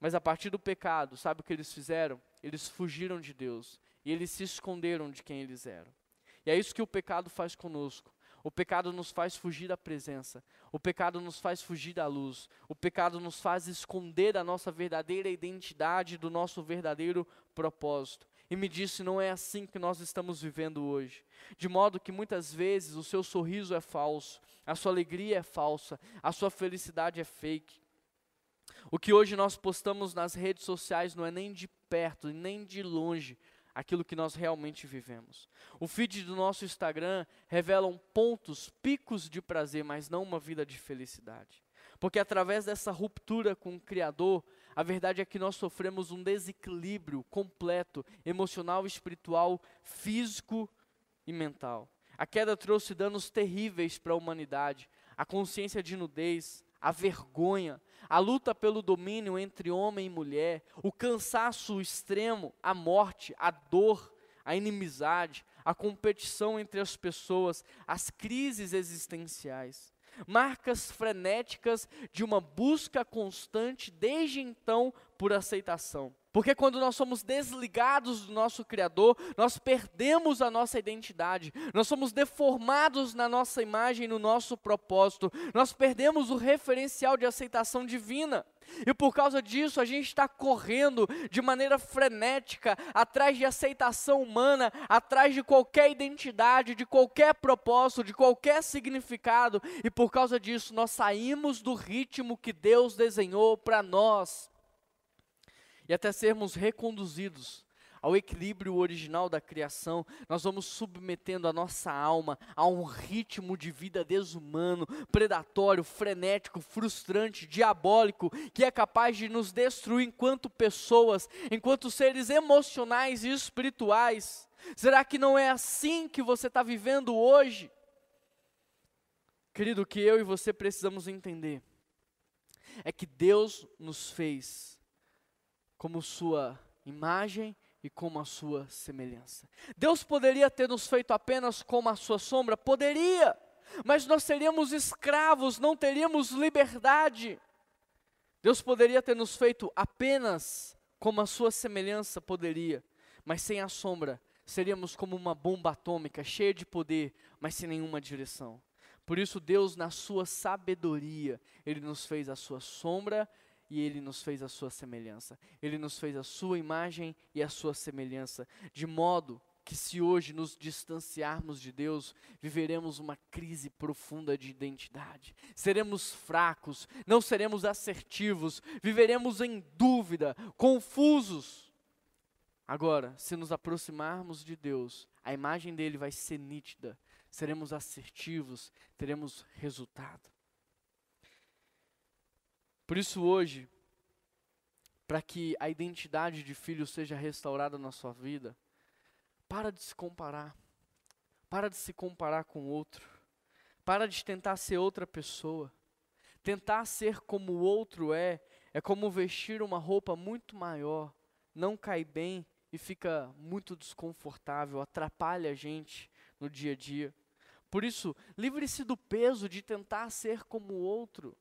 mas a partir do pecado, sabe o que eles fizeram? eles fugiram de Deus e eles se esconderam de quem eles eram. E é isso que o pecado faz conosco. O pecado nos faz fugir da presença. O pecado nos faz fugir da luz. O pecado nos faz esconder a nossa verdadeira identidade, do nosso verdadeiro propósito. E me disse, não é assim que nós estamos vivendo hoje. De modo que muitas vezes o seu sorriso é falso, a sua alegria é falsa, a sua felicidade é fake. O que hoje nós postamos nas redes sociais não é nem de perto, nem de longe aquilo que nós realmente vivemos. O feed do nosso Instagram revelam pontos, picos de prazer, mas não uma vida de felicidade. Porque através dessa ruptura com o Criador, a verdade é que nós sofremos um desequilíbrio completo, emocional, espiritual, físico e mental. A queda trouxe danos terríveis para a humanidade, a consciência de nudez, a vergonha, a luta pelo domínio entre homem e mulher, o cansaço extremo, a morte, a dor, a inimizade, a competição entre as pessoas, as crises existenciais. Marcas frenéticas de uma busca constante desde então por aceitação. Porque quando nós somos desligados do nosso Criador, nós perdemos a nossa identidade, nós somos deformados na nossa imagem, no nosso propósito, nós perdemos o referencial de aceitação divina. E por causa disso, a gente está correndo de maneira frenética atrás de aceitação humana, atrás de qualquer identidade, de qualquer propósito, de qualquer significado, e por causa disso, nós saímos do ritmo que Deus desenhou para nós e até sermos reconduzidos ao equilíbrio original da criação, nós vamos submetendo a nossa alma a um ritmo de vida desumano, predatório, frenético, frustrante, diabólico, que é capaz de nos destruir enquanto pessoas, enquanto seres emocionais e espirituais. Será que não é assim que você está vivendo hoje? Querido, o que eu e você precisamos entender é que Deus nos fez como sua imagem e como a sua semelhança. Deus poderia ter nos feito apenas como a sua sombra? Poderia, mas nós seríamos escravos, não teríamos liberdade. Deus poderia ter nos feito apenas como a sua semelhança? Poderia, mas sem a sombra, seríamos como uma bomba atômica, cheia de poder, mas sem nenhuma direção. Por isso, Deus, na sua sabedoria, Ele nos fez a sua sombra e ele nos fez a sua semelhança. Ele nos fez a sua imagem e a sua semelhança, de modo que se hoje nos distanciarmos de Deus, viveremos uma crise profunda de identidade. Seremos fracos, não seremos assertivos, viveremos em dúvida, confusos. Agora, se nos aproximarmos de Deus, a imagem dele vai ser nítida, seremos assertivos, teremos resultado. Por isso, hoje, para que a identidade de filho seja restaurada na sua vida, para de se comparar. Para de se comparar com outro. Para de tentar ser outra pessoa. Tentar ser como o outro é, é como vestir uma roupa muito maior, não cai bem e fica muito desconfortável, atrapalha a gente no dia a dia. Por isso, livre-se do peso de tentar ser como o outro.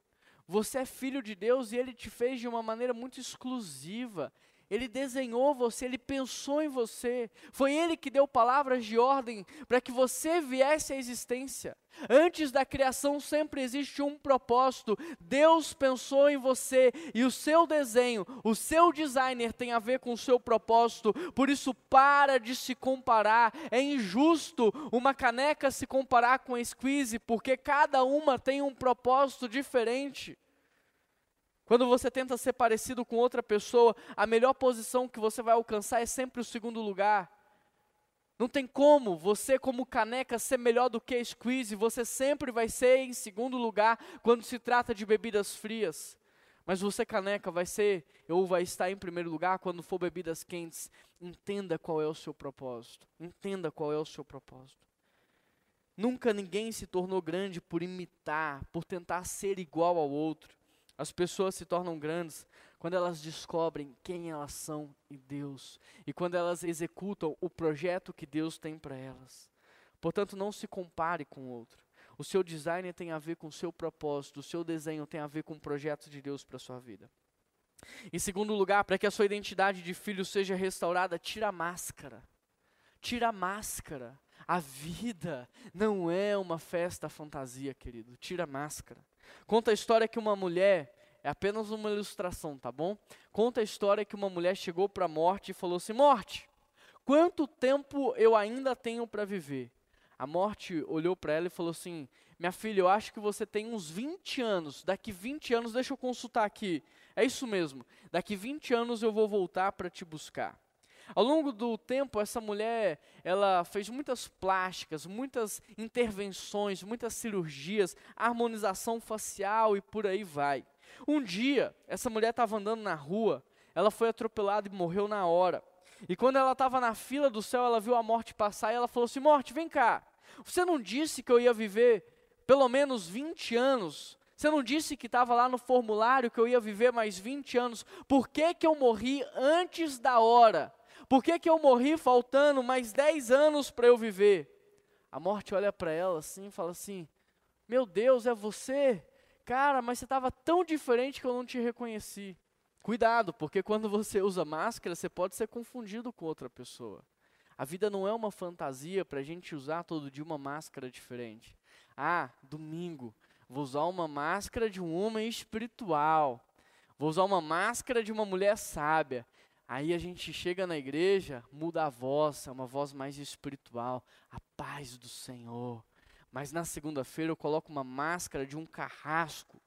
Você é filho de Deus e Ele te fez de uma maneira muito exclusiva. Ele desenhou você, Ele pensou em você. Foi Ele que deu palavras de ordem para que você viesse à existência. Antes da criação sempre existe um propósito. Deus pensou em você e o seu desenho, o seu designer tem a ver com o seu propósito. Por isso, para de se comparar. É injusto uma caneca se comparar com a squeeze, porque cada uma tem um propósito diferente. Quando você tenta ser parecido com outra pessoa, a melhor posição que você vai alcançar é sempre o segundo lugar. Não tem como você, como caneca, ser melhor do que squeeze. Você sempre vai ser em segundo lugar quando se trata de bebidas frias. Mas você, caneca, vai ser ou vai estar em primeiro lugar quando for bebidas quentes. Entenda qual é o seu propósito. Entenda qual é o seu propósito. Nunca ninguém se tornou grande por imitar, por tentar ser igual ao outro. As pessoas se tornam grandes quando elas descobrem quem elas são em Deus e quando elas executam o projeto que Deus tem para elas. Portanto, não se compare com outro. O seu design tem a ver com o seu propósito, o seu desenho tem a ver com o projeto de Deus para a sua vida. Em segundo lugar, para que a sua identidade de filho seja restaurada, tira a máscara. Tira a máscara. A vida não é uma festa fantasia, querido. Tira a máscara. Conta a história que uma mulher, é apenas uma ilustração, tá bom? Conta a história que uma mulher chegou para a morte e falou assim: Morte, quanto tempo eu ainda tenho para viver? A morte olhou para ela e falou assim: Minha filha, eu acho que você tem uns 20 anos. Daqui 20 anos, deixa eu consultar aqui. É isso mesmo. Daqui 20 anos eu vou voltar para te buscar. Ao longo do tempo, essa mulher, ela fez muitas plásticas, muitas intervenções, muitas cirurgias, harmonização facial e por aí vai. Um dia, essa mulher estava andando na rua, ela foi atropelada e morreu na hora. E quando ela estava na fila do céu, ela viu a morte passar e ela falou assim: Morte, vem cá. Você não disse que eu ia viver pelo menos 20 anos? Você não disse que estava lá no formulário que eu ia viver mais 20 anos? Por que, que eu morri antes da hora? Por que, que eu morri faltando mais 10 anos para eu viver? A morte olha para ela assim e fala assim: Meu Deus, é você? Cara, mas você estava tão diferente que eu não te reconheci. Cuidado, porque quando você usa máscara, você pode ser confundido com outra pessoa. A vida não é uma fantasia para a gente usar todo dia uma máscara diferente. Ah, domingo, vou usar uma máscara de um homem espiritual. Vou usar uma máscara de uma mulher sábia. Aí a gente chega na igreja, muda a voz, é uma voz mais espiritual, a paz do Senhor. Mas na segunda-feira eu coloco uma máscara de um carrasco.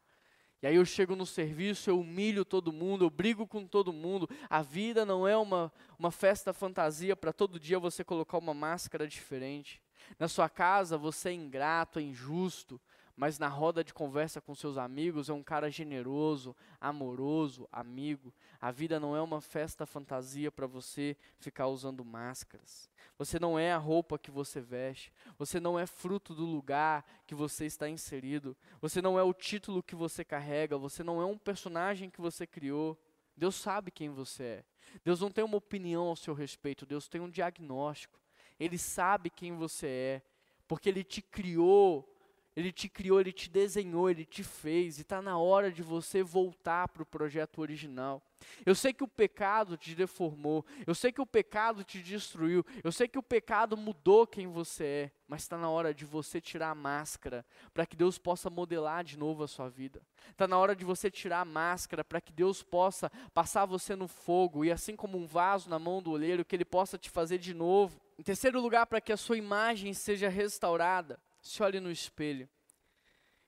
E aí eu chego no serviço, eu humilho todo mundo, eu brigo com todo mundo. A vida não é uma, uma festa fantasia para todo dia você colocar uma máscara diferente. Na sua casa você é ingrato, é injusto, mas na roda de conversa com seus amigos é um cara generoso, amoroso, amigo. A vida não é uma festa fantasia para você ficar usando máscaras. Você não é a roupa que você veste. Você não é fruto do lugar que você está inserido. Você não é o título que você carrega. Você não é um personagem que você criou. Deus sabe quem você é. Deus não tem uma opinião ao seu respeito. Deus tem um diagnóstico. Ele sabe quem você é, porque Ele te criou ele te criou, ele te desenhou, ele te fez, e está na hora de você voltar para o projeto original. Eu sei que o pecado te deformou, eu sei que o pecado te destruiu, eu sei que o pecado mudou quem você é, mas está na hora de você tirar a máscara para que Deus possa modelar de novo a sua vida. Está na hora de você tirar a máscara para que Deus possa passar você no fogo e, assim como um vaso na mão do olheiro, que Ele possa te fazer de novo. Em terceiro lugar, para que a sua imagem seja restaurada, se olhe no espelho.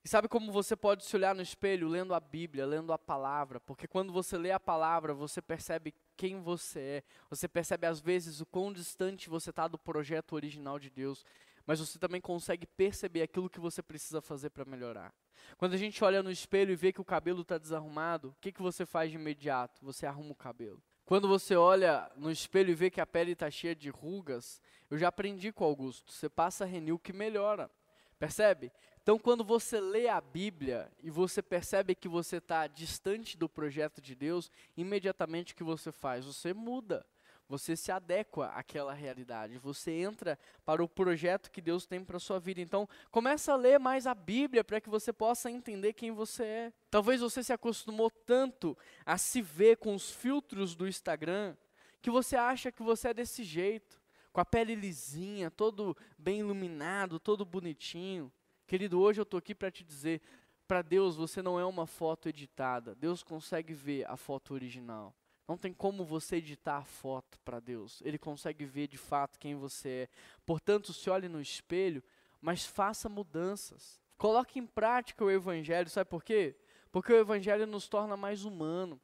E sabe como você pode se olhar no espelho lendo a Bíblia, lendo a palavra? Porque quando você lê a palavra, você percebe quem você é. Você percebe às vezes o quão distante você está do projeto original de Deus. Mas você também consegue perceber aquilo que você precisa fazer para melhorar. Quando a gente olha no espelho e vê que o cabelo está desarrumado, o que, que você faz de imediato? Você arruma o cabelo. Quando você olha no espelho e vê que a pele está cheia de rugas, eu já aprendi com o Augusto, você passa renil que melhora. Percebe? Então, quando você lê a Bíblia e você percebe que você está distante do projeto de Deus, imediatamente o que você faz? Você muda. Você se adequa àquela realidade. Você entra para o projeto que Deus tem para a sua vida. Então, começa a ler mais a Bíblia para que você possa entender quem você é. Talvez você se acostumou tanto a se ver com os filtros do Instagram que você acha que você é desse jeito com a pele lisinha, todo bem iluminado, todo bonitinho. Querido, hoje eu estou aqui para te dizer: para Deus você não é uma foto editada. Deus consegue ver a foto original. Não tem como você editar a foto para Deus. Ele consegue ver de fato quem você é. Portanto, se olhe no espelho, mas faça mudanças. Coloque em prática o Evangelho. Sabe por quê? Porque o Evangelho nos torna mais humano.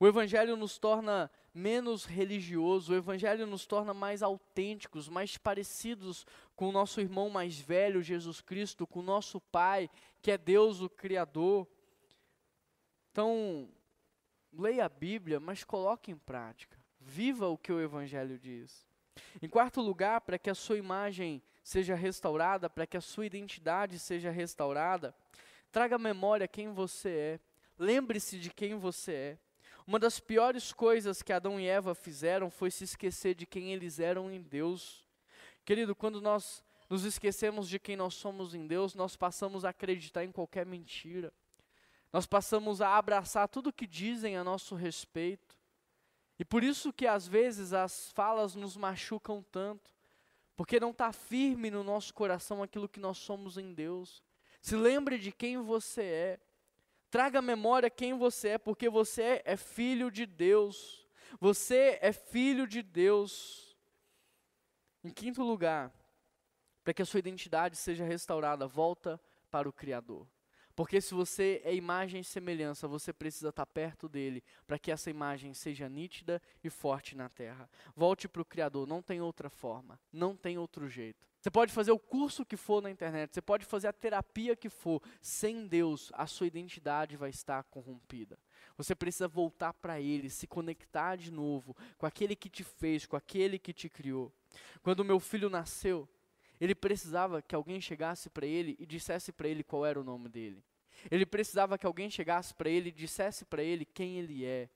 O Evangelho nos torna menos religioso, o Evangelho nos torna mais autênticos, mais parecidos com o nosso irmão mais velho, Jesus Cristo, com o nosso Pai, que é Deus o Criador. Então, leia a Bíblia, mas coloque em prática. Viva o que o Evangelho diz. Em quarto lugar, para que a sua imagem seja restaurada, para que a sua identidade seja restaurada, traga à memória quem você é. Lembre-se de quem você é. Uma das piores coisas que Adão e Eva fizeram foi se esquecer de quem eles eram em Deus. Querido, quando nós nos esquecemos de quem nós somos em Deus, nós passamos a acreditar em qualquer mentira. Nós passamos a abraçar tudo que dizem a nosso respeito. E por isso que às vezes as falas nos machucam tanto, porque não está firme no nosso coração aquilo que nós somos em Deus. Se lembre de quem você é. Traga à memória quem você é, porque você é filho de Deus. Você é filho de Deus. Em quinto lugar, para que a sua identidade seja restaurada, volta para o Criador. Porque se você é imagem e semelhança, você precisa estar perto dele para que essa imagem seja nítida e forte na terra. Volte para o Criador, não tem outra forma, não tem outro jeito. Você pode fazer o curso que for na internet, você pode fazer a terapia que for, sem Deus, a sua identidade vai estar corrompida. Você precisa voltar para Ele, se conectar de novo com aquele que te fez, com aquele que te criou. Quando meu filho nasceu, ele precisava que alguém chegasse para ele e dissesse para ele qual era o nome dele. Ele precisava que alguém chegasse para ele e dissesse para ele quem ele é,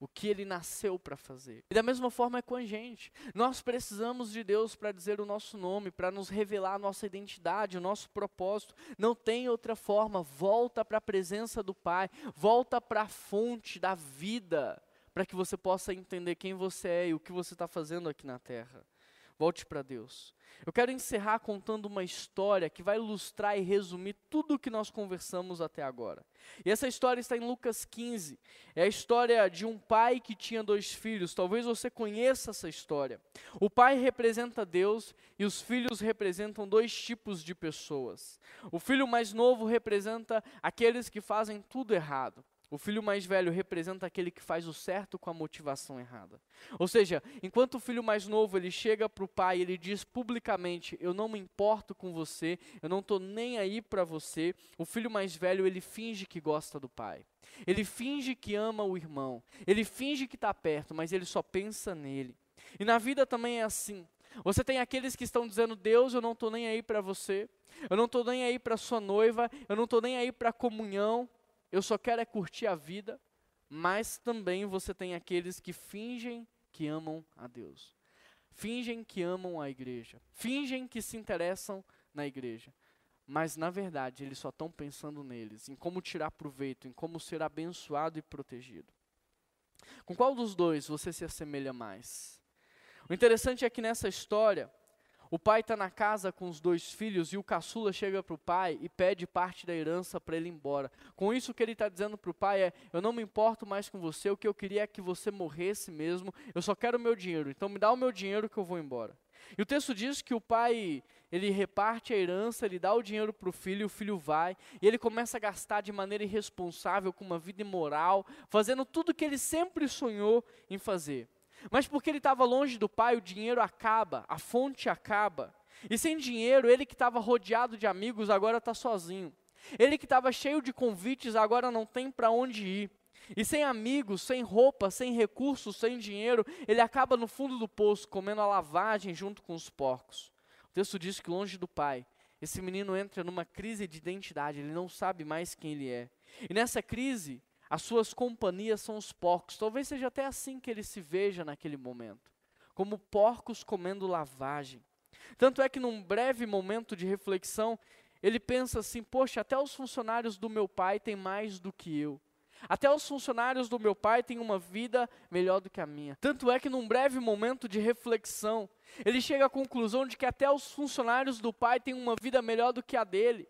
o que ele nasceu para fazer. E da mesma forma é com a gente. Nós precisamos de Deus para dizer o nosso nome, para nos revelar a nossa identidade, o nosso propósito. Não tem outra forma. Volta para a presença do Pai, volta para a fonte da vida, para que você possa entender quem você é e o que você está fazendo aqui na terra. Volte para Deus. Eu quero encerrar contando uma história que vai ilustrar e resumir tudo o que nós conversamos até agora. E essa história está em Lucas 15. É a história de um pai que tinha dois filhos. Talvez você conheça essa história. O pai representa Deus e os filhos representam dois tipos de pessoas. O filho mais novo representa aqueles que fazem tudo errado. O filho mais velho representa aquele que faz o certo com a motivação errada. Ou seja, enquanto o filho mais novo ele chega para o pai e ele diz publicamente: Eu não me importo com você, eu não estou nem aí para você. O filho mais velho ele finge que gosta do pai. Ele finge que ama o irmão. Ele finge que está perto, mas ele só pensa nele. E na vida também é assim. Você tem aqueles que estão dizendo: Deus, eu não estou nem aí para você. Eu não estou nem aí para sua noiva. Eu não estou nem aí para a comunhão eu só quero é curtir a vida, mas também você tem aqueles que fingem que amam a Deus. Fingem que amam a igreja. Fingem que se interessam na igreja. Mas na verdade, eles só estão pensando neles, em como tirar proveito, em como ser abençoado e protegido. Com qual dos dois você se assemelha mais? O interessante é que nessa história, o pai está na casa com os dois filhos e o caçula chega para o pai e pede parte da herança para ele ir embora. Com isso, o que ele está dizendo para o pai é: Eu não me importo mais com você, o que eu queria é que você morresse mesmo, eu só quero o meu dinheiro, então me dá o meu dinheiro que eu vou embora. E o texto diz que o pai, ele reparte a herança, ele dá o dinheiro para o filho, o filho vai, e ele começa a gastar de maneira irresponsável, com uma vida imoral, fazendo tudo que ele sempre sonhou em fazer. Mas porque ele estava longe do pai, o dinheiro acaba, a fonte acaba. E sem dinheiro, ele que estava rodeado de amigos agora está sozinho. Ele que estava cheio de convites agora não tem para onde ir. E sem amigos, sem roupa, sem recursos, sem dinheiro, ele acaba no fundo do poço comendo a lavagem junto com os porcos. O texto diz que longe do pai, esse menino entra numa crise de identidade, ele não sabe mais quem ele é. E nessa crise, as suas companhias são os porcos. Talvez seja até assim que ele se veja naquele momento, como porcos comendo lavagem. Tanto é que num breve momento de reflexão, ele pensa assim: poxa, até os funcionários do meu pai têm mais do que eu. Até os funcionários do meu pai têm uma vida melhor do que a minha. Tanto é que num breve momento de reflexão, ele chega à conclusão de que até os funcionários do pai têm uma vida melhor do que a dele.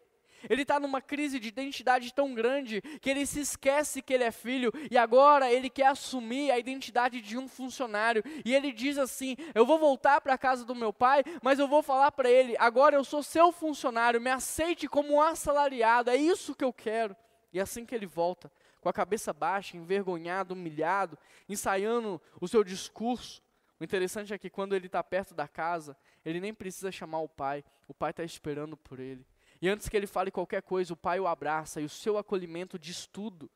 Ele está numa crise de identidade tão grande que ele se esquece que ele é filho e agora ele quer assumir a identidade de um funcionário. E ele diz assim: Eu vou voltar para a casa do meu pai, mas eu vou falar para ele: Agora eu sou seu funcionário, me aceite como um assalariado, é isso que eu quero. E assim que ele volta, com a cabeça baixa, envergonhado, humilhado, ensaiando o seu discurso. O interessante é que quando ele está perto da casa, ele nem precisa chamar o pai, o pai está esperando por ele. E antes que ele fale qualquer coisa, o pai o abraça e o seu acolhimento diz tudo.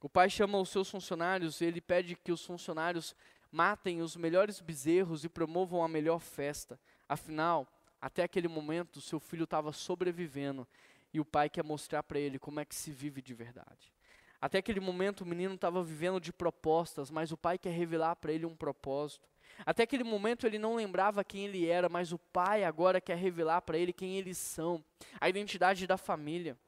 O pai chama os seus funcionários e ele pede que os funcionários matem os melhores bezerros e promovam a melhor festa. Afinal, até aquele momento, seu filho estava sobrevivendo e o pai quer mostrar para ele como é que se vive de verdade. Até aquele momento, o menino estava vivendo de propostas, mas o pai quer revelar para ele um propósito. Até aquele momento ele não lembrava quem ele era, mas o pai agora quer revelar para ele quem eles são, a identidade da família.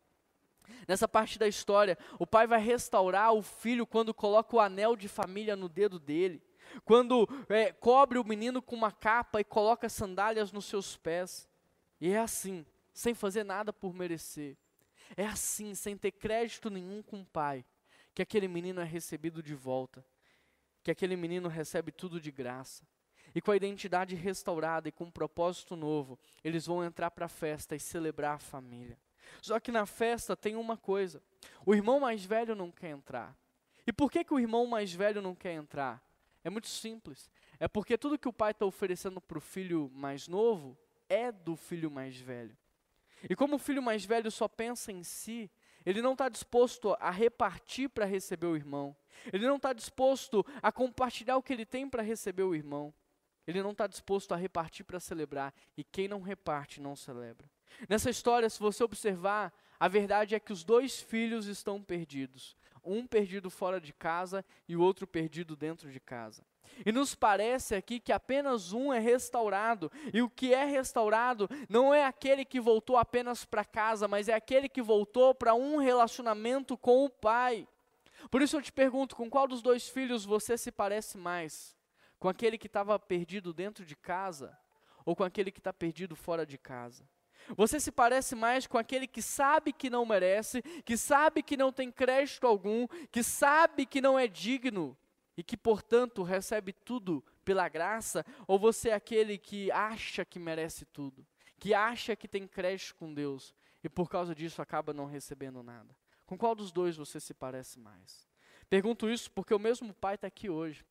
Nessa parte da história, o pai vai restaurar o filho quando coloca o anel de família no dedo dele, quando é, cobre o menino com uma capa e coloca sandálias nos seus pés. E é assim, sem fazer nada por merecer. É assim, sem ter crédito nenhum com o pai, que aquele menino é recebido de volta, que aquele menino recebe tudo de graça. E com a identidade restaurada e com um propósito novo, eles vão entrar para a festa e celebrar a família. Só que na festa tem uma coisa: o irmão mais velho não quer entrar. E por que, que o irmão mais velho não quer entrar? É muito simples. É porque tudo que o pai está oferecendo para o filho mais novo é do filho mais velho. E como o filho mais velho só pensa em si, ele não está disposto a repartir para receber o irmão. Ele não está disposto a compartilhar o que ele tem para receber o irmão. Ele não está disposto a repartir para celebrar. E quem não reparte não celebra. Nessa história, se você observar, a verdade é que os dois filhos estão perdidos. Um perdido fora de casa e o outro perdido dentro de casa. E nos parece aqui que apenas um é restaurado, e o que é restaurado não é aquele que voltou apenas para casa, mas é aquele que voltou para um relacionamento com o pai. Por isso eu te pergunto: com qual dos dois filhos você se parece mais? Com aquele que estava perdido dentro de casa ou com aquele que está perdido fora de casa? Você se parece mais com aquele que sabe que não merece, que sabe que não tem crédito algum, que sabe que não é digno e que, portanto, recebe tudo pela graça? Ou você é aquele que acha que merece tudo, que acha que tem crédito com Deus e por causa disso acaba não recebendo nada? Com qual dos dois você se parece mais? Pergunto isso porque o mesmo pai está aqui hoje.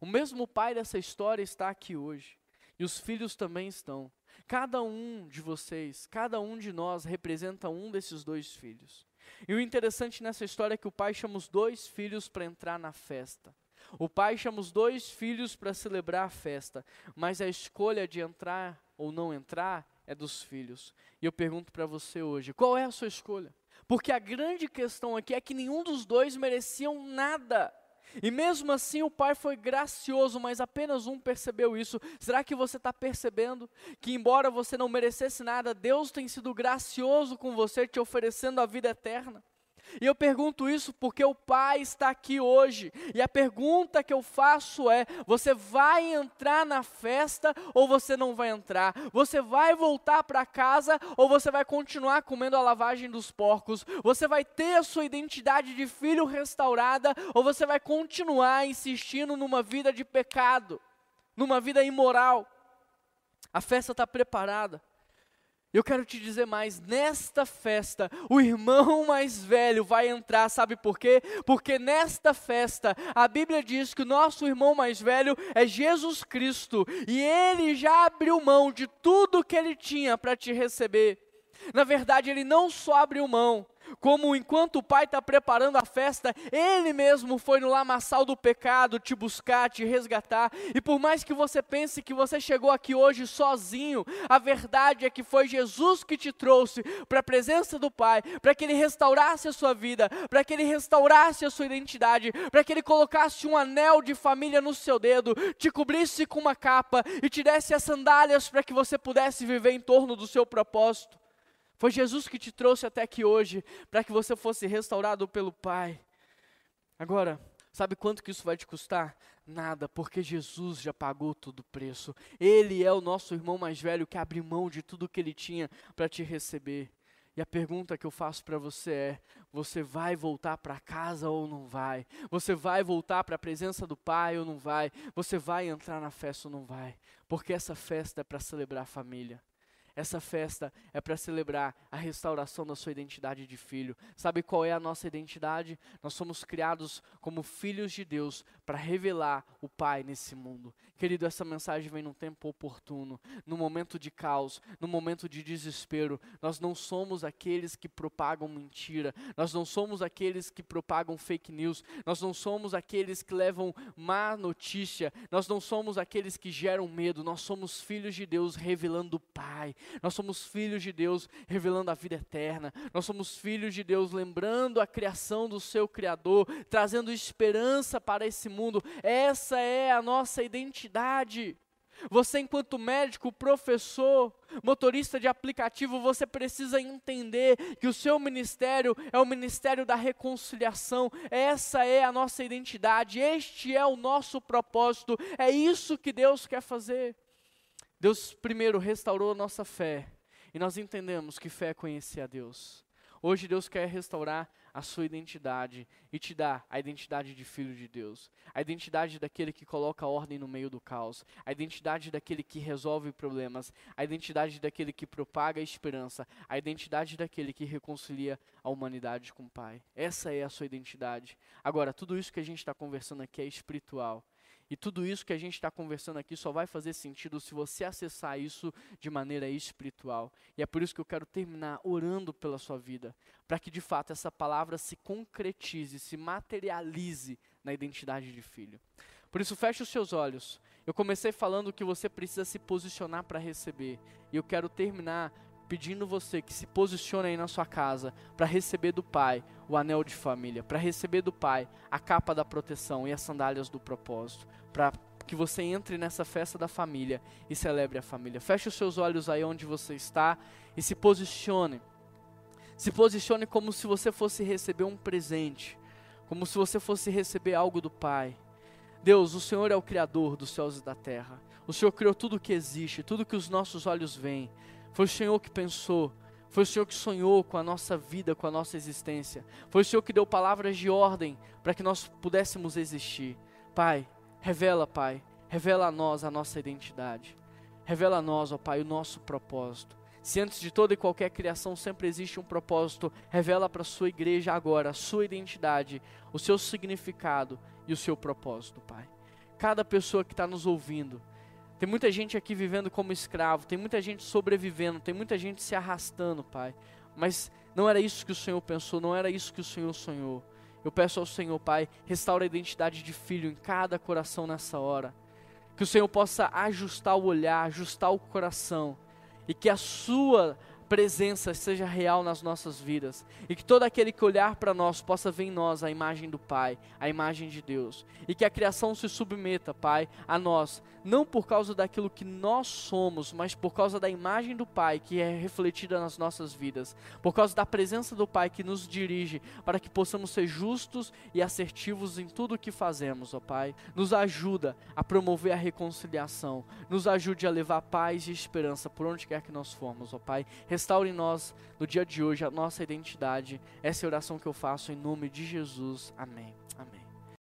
O mesmo pai dessa história está aqui hoje. E os filhos também estão. Cada um de vocês, cada um de nós representa um desses dois filhos. E o interessante nessa história é que o pai chama os dois filhos para entrar na festa. O pai chama os dois filhos para celebrar a festa, mas a escolha de entrar ou não entrar é dos filhos. E eu pergunto para você hoje: qual é a sua escolha? Porque a grande questão aqui é que nenhum dos dois mereciam nada. E mesmo assim o pai foi gracioso, mas apenas um percebeu isso. Será que você está percebendo que, embora você não merecesse nada, Deus tem sido gracioso com você, te oferecendo a vida eterna? E eu pergunto isso porque o Pai está aqui hoje. E a pergunta que eu faço é: você vai entrar na festa ou você não vai entrar? Você vai voltar para casa ou você vai continuar comendo a lavagem dos porcos? Você vai ter a sua identidade de filho restaurada ou você vai continuar insistindo numa vida de pecado, numa vida imoral? A festa está preparada. Eu quero te dizer mais, nesta festa, o irmão mais velho vai entrar, sabe por quê? Porque nesta festa, a Bíblia diz que o nosso irmão mais velho é Jesus Cristo, e ele já abriu mão de tudo que ele tinha para te receber. Na verdade, ele não só abriu mão, como enquanto o pai está preparando a festa, ele mesmo foi no lamaçal do pecado te buscar, te resgatar. E por mais que você pense que você chegou aqui hoje sozinho, a verdade é que foi Jesus que te trouxe para a presença do Pai, para que ele restaurasse a sua vida, para que ele restaurasse a sua identidade, para que ele colocasse um anel de família no seu dedo, te cobrisse com uma capa e te desse as sandálias para que você pudesse viver em torno do seu propósito. Foi Jesus que te trouxe até aqui hoje para que você fosse restaurado pelo Pai. Agora, sabe quanto que isso vai te custar? Nada, porque Jesus já pagou todo o preço. Ele é o nosso irmão mais velho que abre mão de tudo que ele tinha para te receber. E a pergunta que eu faço para você é: você vai voltar para casa ou não vai? Você vai voltar para a presença do Pai ou não vai? Você vai entrar na festa ou não vai? Porque essa festa é para celebrar a família. Essa festa é para celebrar a restauração da sua identidade de filho. Sabe qual é a nossa identidade? Nós somos criados como filhos de Deus para revelar o Pai nesse mundo. Querido, essa mensagem vem num tempo oportuno, no momento de caos, no momento de desespero. Nós não somos aqueles que propagam mentira, nós não somos aqueles que propagam fake news, nós não somos aqueles que levam má notícia, nós não somos aqueles que geram medo, nós somos filhos de Deus revelando o Pai, nós somos filhos de Deus revelando a vida eterna, nós somos filhos de Deus lembrando a criação do seu Criador, trazendo esperança para esse mundo. Essa é a nossa identidade. Você, enquanto médico, professor, motorista de aplicativo, você precisa entender que o seu ministério é o ministério da reconciliação. Essa é a nossa identidade, este é o nosso propósito, é isso que Deus quer fazer. Deus primeiro restaurou a nossa fé, e nós entendemos que fé é conhecer a Deus. Hoje Deus quer restaurar a sua identidade e te dar a identidade de filho de Deus, a identidade daquele que coloca ordem no meio do caos, a identidade daquele que resolve problemas, a identidade daquele que propaga a esperança, a identidade daquele que reconcilia a humanidade com o Pai. Essa é a sua identidade. Agora, tudo isso que a gente está conversando aqui é espiritual. E tudo isso que a gente está conversando aqui só vai fazer sentido se você acessar isso de maneira espiritual. E é por isso que eu quero terminar orando pela sua vida, para que de fato essa palavra se concretize, se materialize na identidade de filho. Por isso, feche os seus olhos. Eu comecei falando que você precisa se posicionar para receber. E eu quero terminar pedindo você que se posicione aí na sua casa para receber do Pai o anel de família, para receber do Pai a capa da proteção e as sandálias do propósito, para que você entre nessa festa da família e celebre a família. Feche os seus olhos aí onde você está e se posicione. Se posicione como se você fosse receber um presente, como se você fosse receber algo do Pai. Deus, o Senhor é o Criador dos céus e da terra. O Senhor criou tudo o que existe, tudo que os nossos olhos veem. Foi o Senhor que pensou, foi o Senhor que sonhou com a nossa vida, com a nossa existência. Foi o Senhor que deu palavras de ordem para que nós pudéssemos existir. Pai, revela, Pai, revela a nós a nossa identidade. Revela a nós, ó Pai, o nosso propósito. Se antes de toda e qualquer criação sempre existe um propósito, revela para a sua igreja agora a sua identidade, o seu significado e o seu propósito, Pai. Cada pessoa que está nos ouvindo, tem muita gente aqui vivendo como escravo, tem muita gente sobrevivendo, tem muita gente se arrastando, Pai. Mas não era isso que o Senhor pensou, não era isso que o Senhor sonhou. Eu peço ao Senhor, Pai, restaura a identidade de filho em cada coração nessa hora. Que o Senhor possa ajustar o olhar, ajustar o coração. E que a sua presença seja real nas nossas vidas e que todo aquele que olhar para nós possa ver em nós a imagem do Pai, a imagem de Deus e que a criação se submeta, Pai, a nós, não por causa daquilo que nós somos, mas por causa da imagem do Pai que é refletida nas nossas vidas, por causa da presença do Pai que nos dirige para que possamos ser justos e assertivos em tudo o que fazemos, ó Pai. Nos ajuda a promover a reconciliação, nos ajude a levar paz e esperança por onde quer que nós formos, ó Pai Restaure em nós, no dia de hoje, a nossa identidade. Essa é a oração que eu faço em nome de Jesus. Amém. Amém.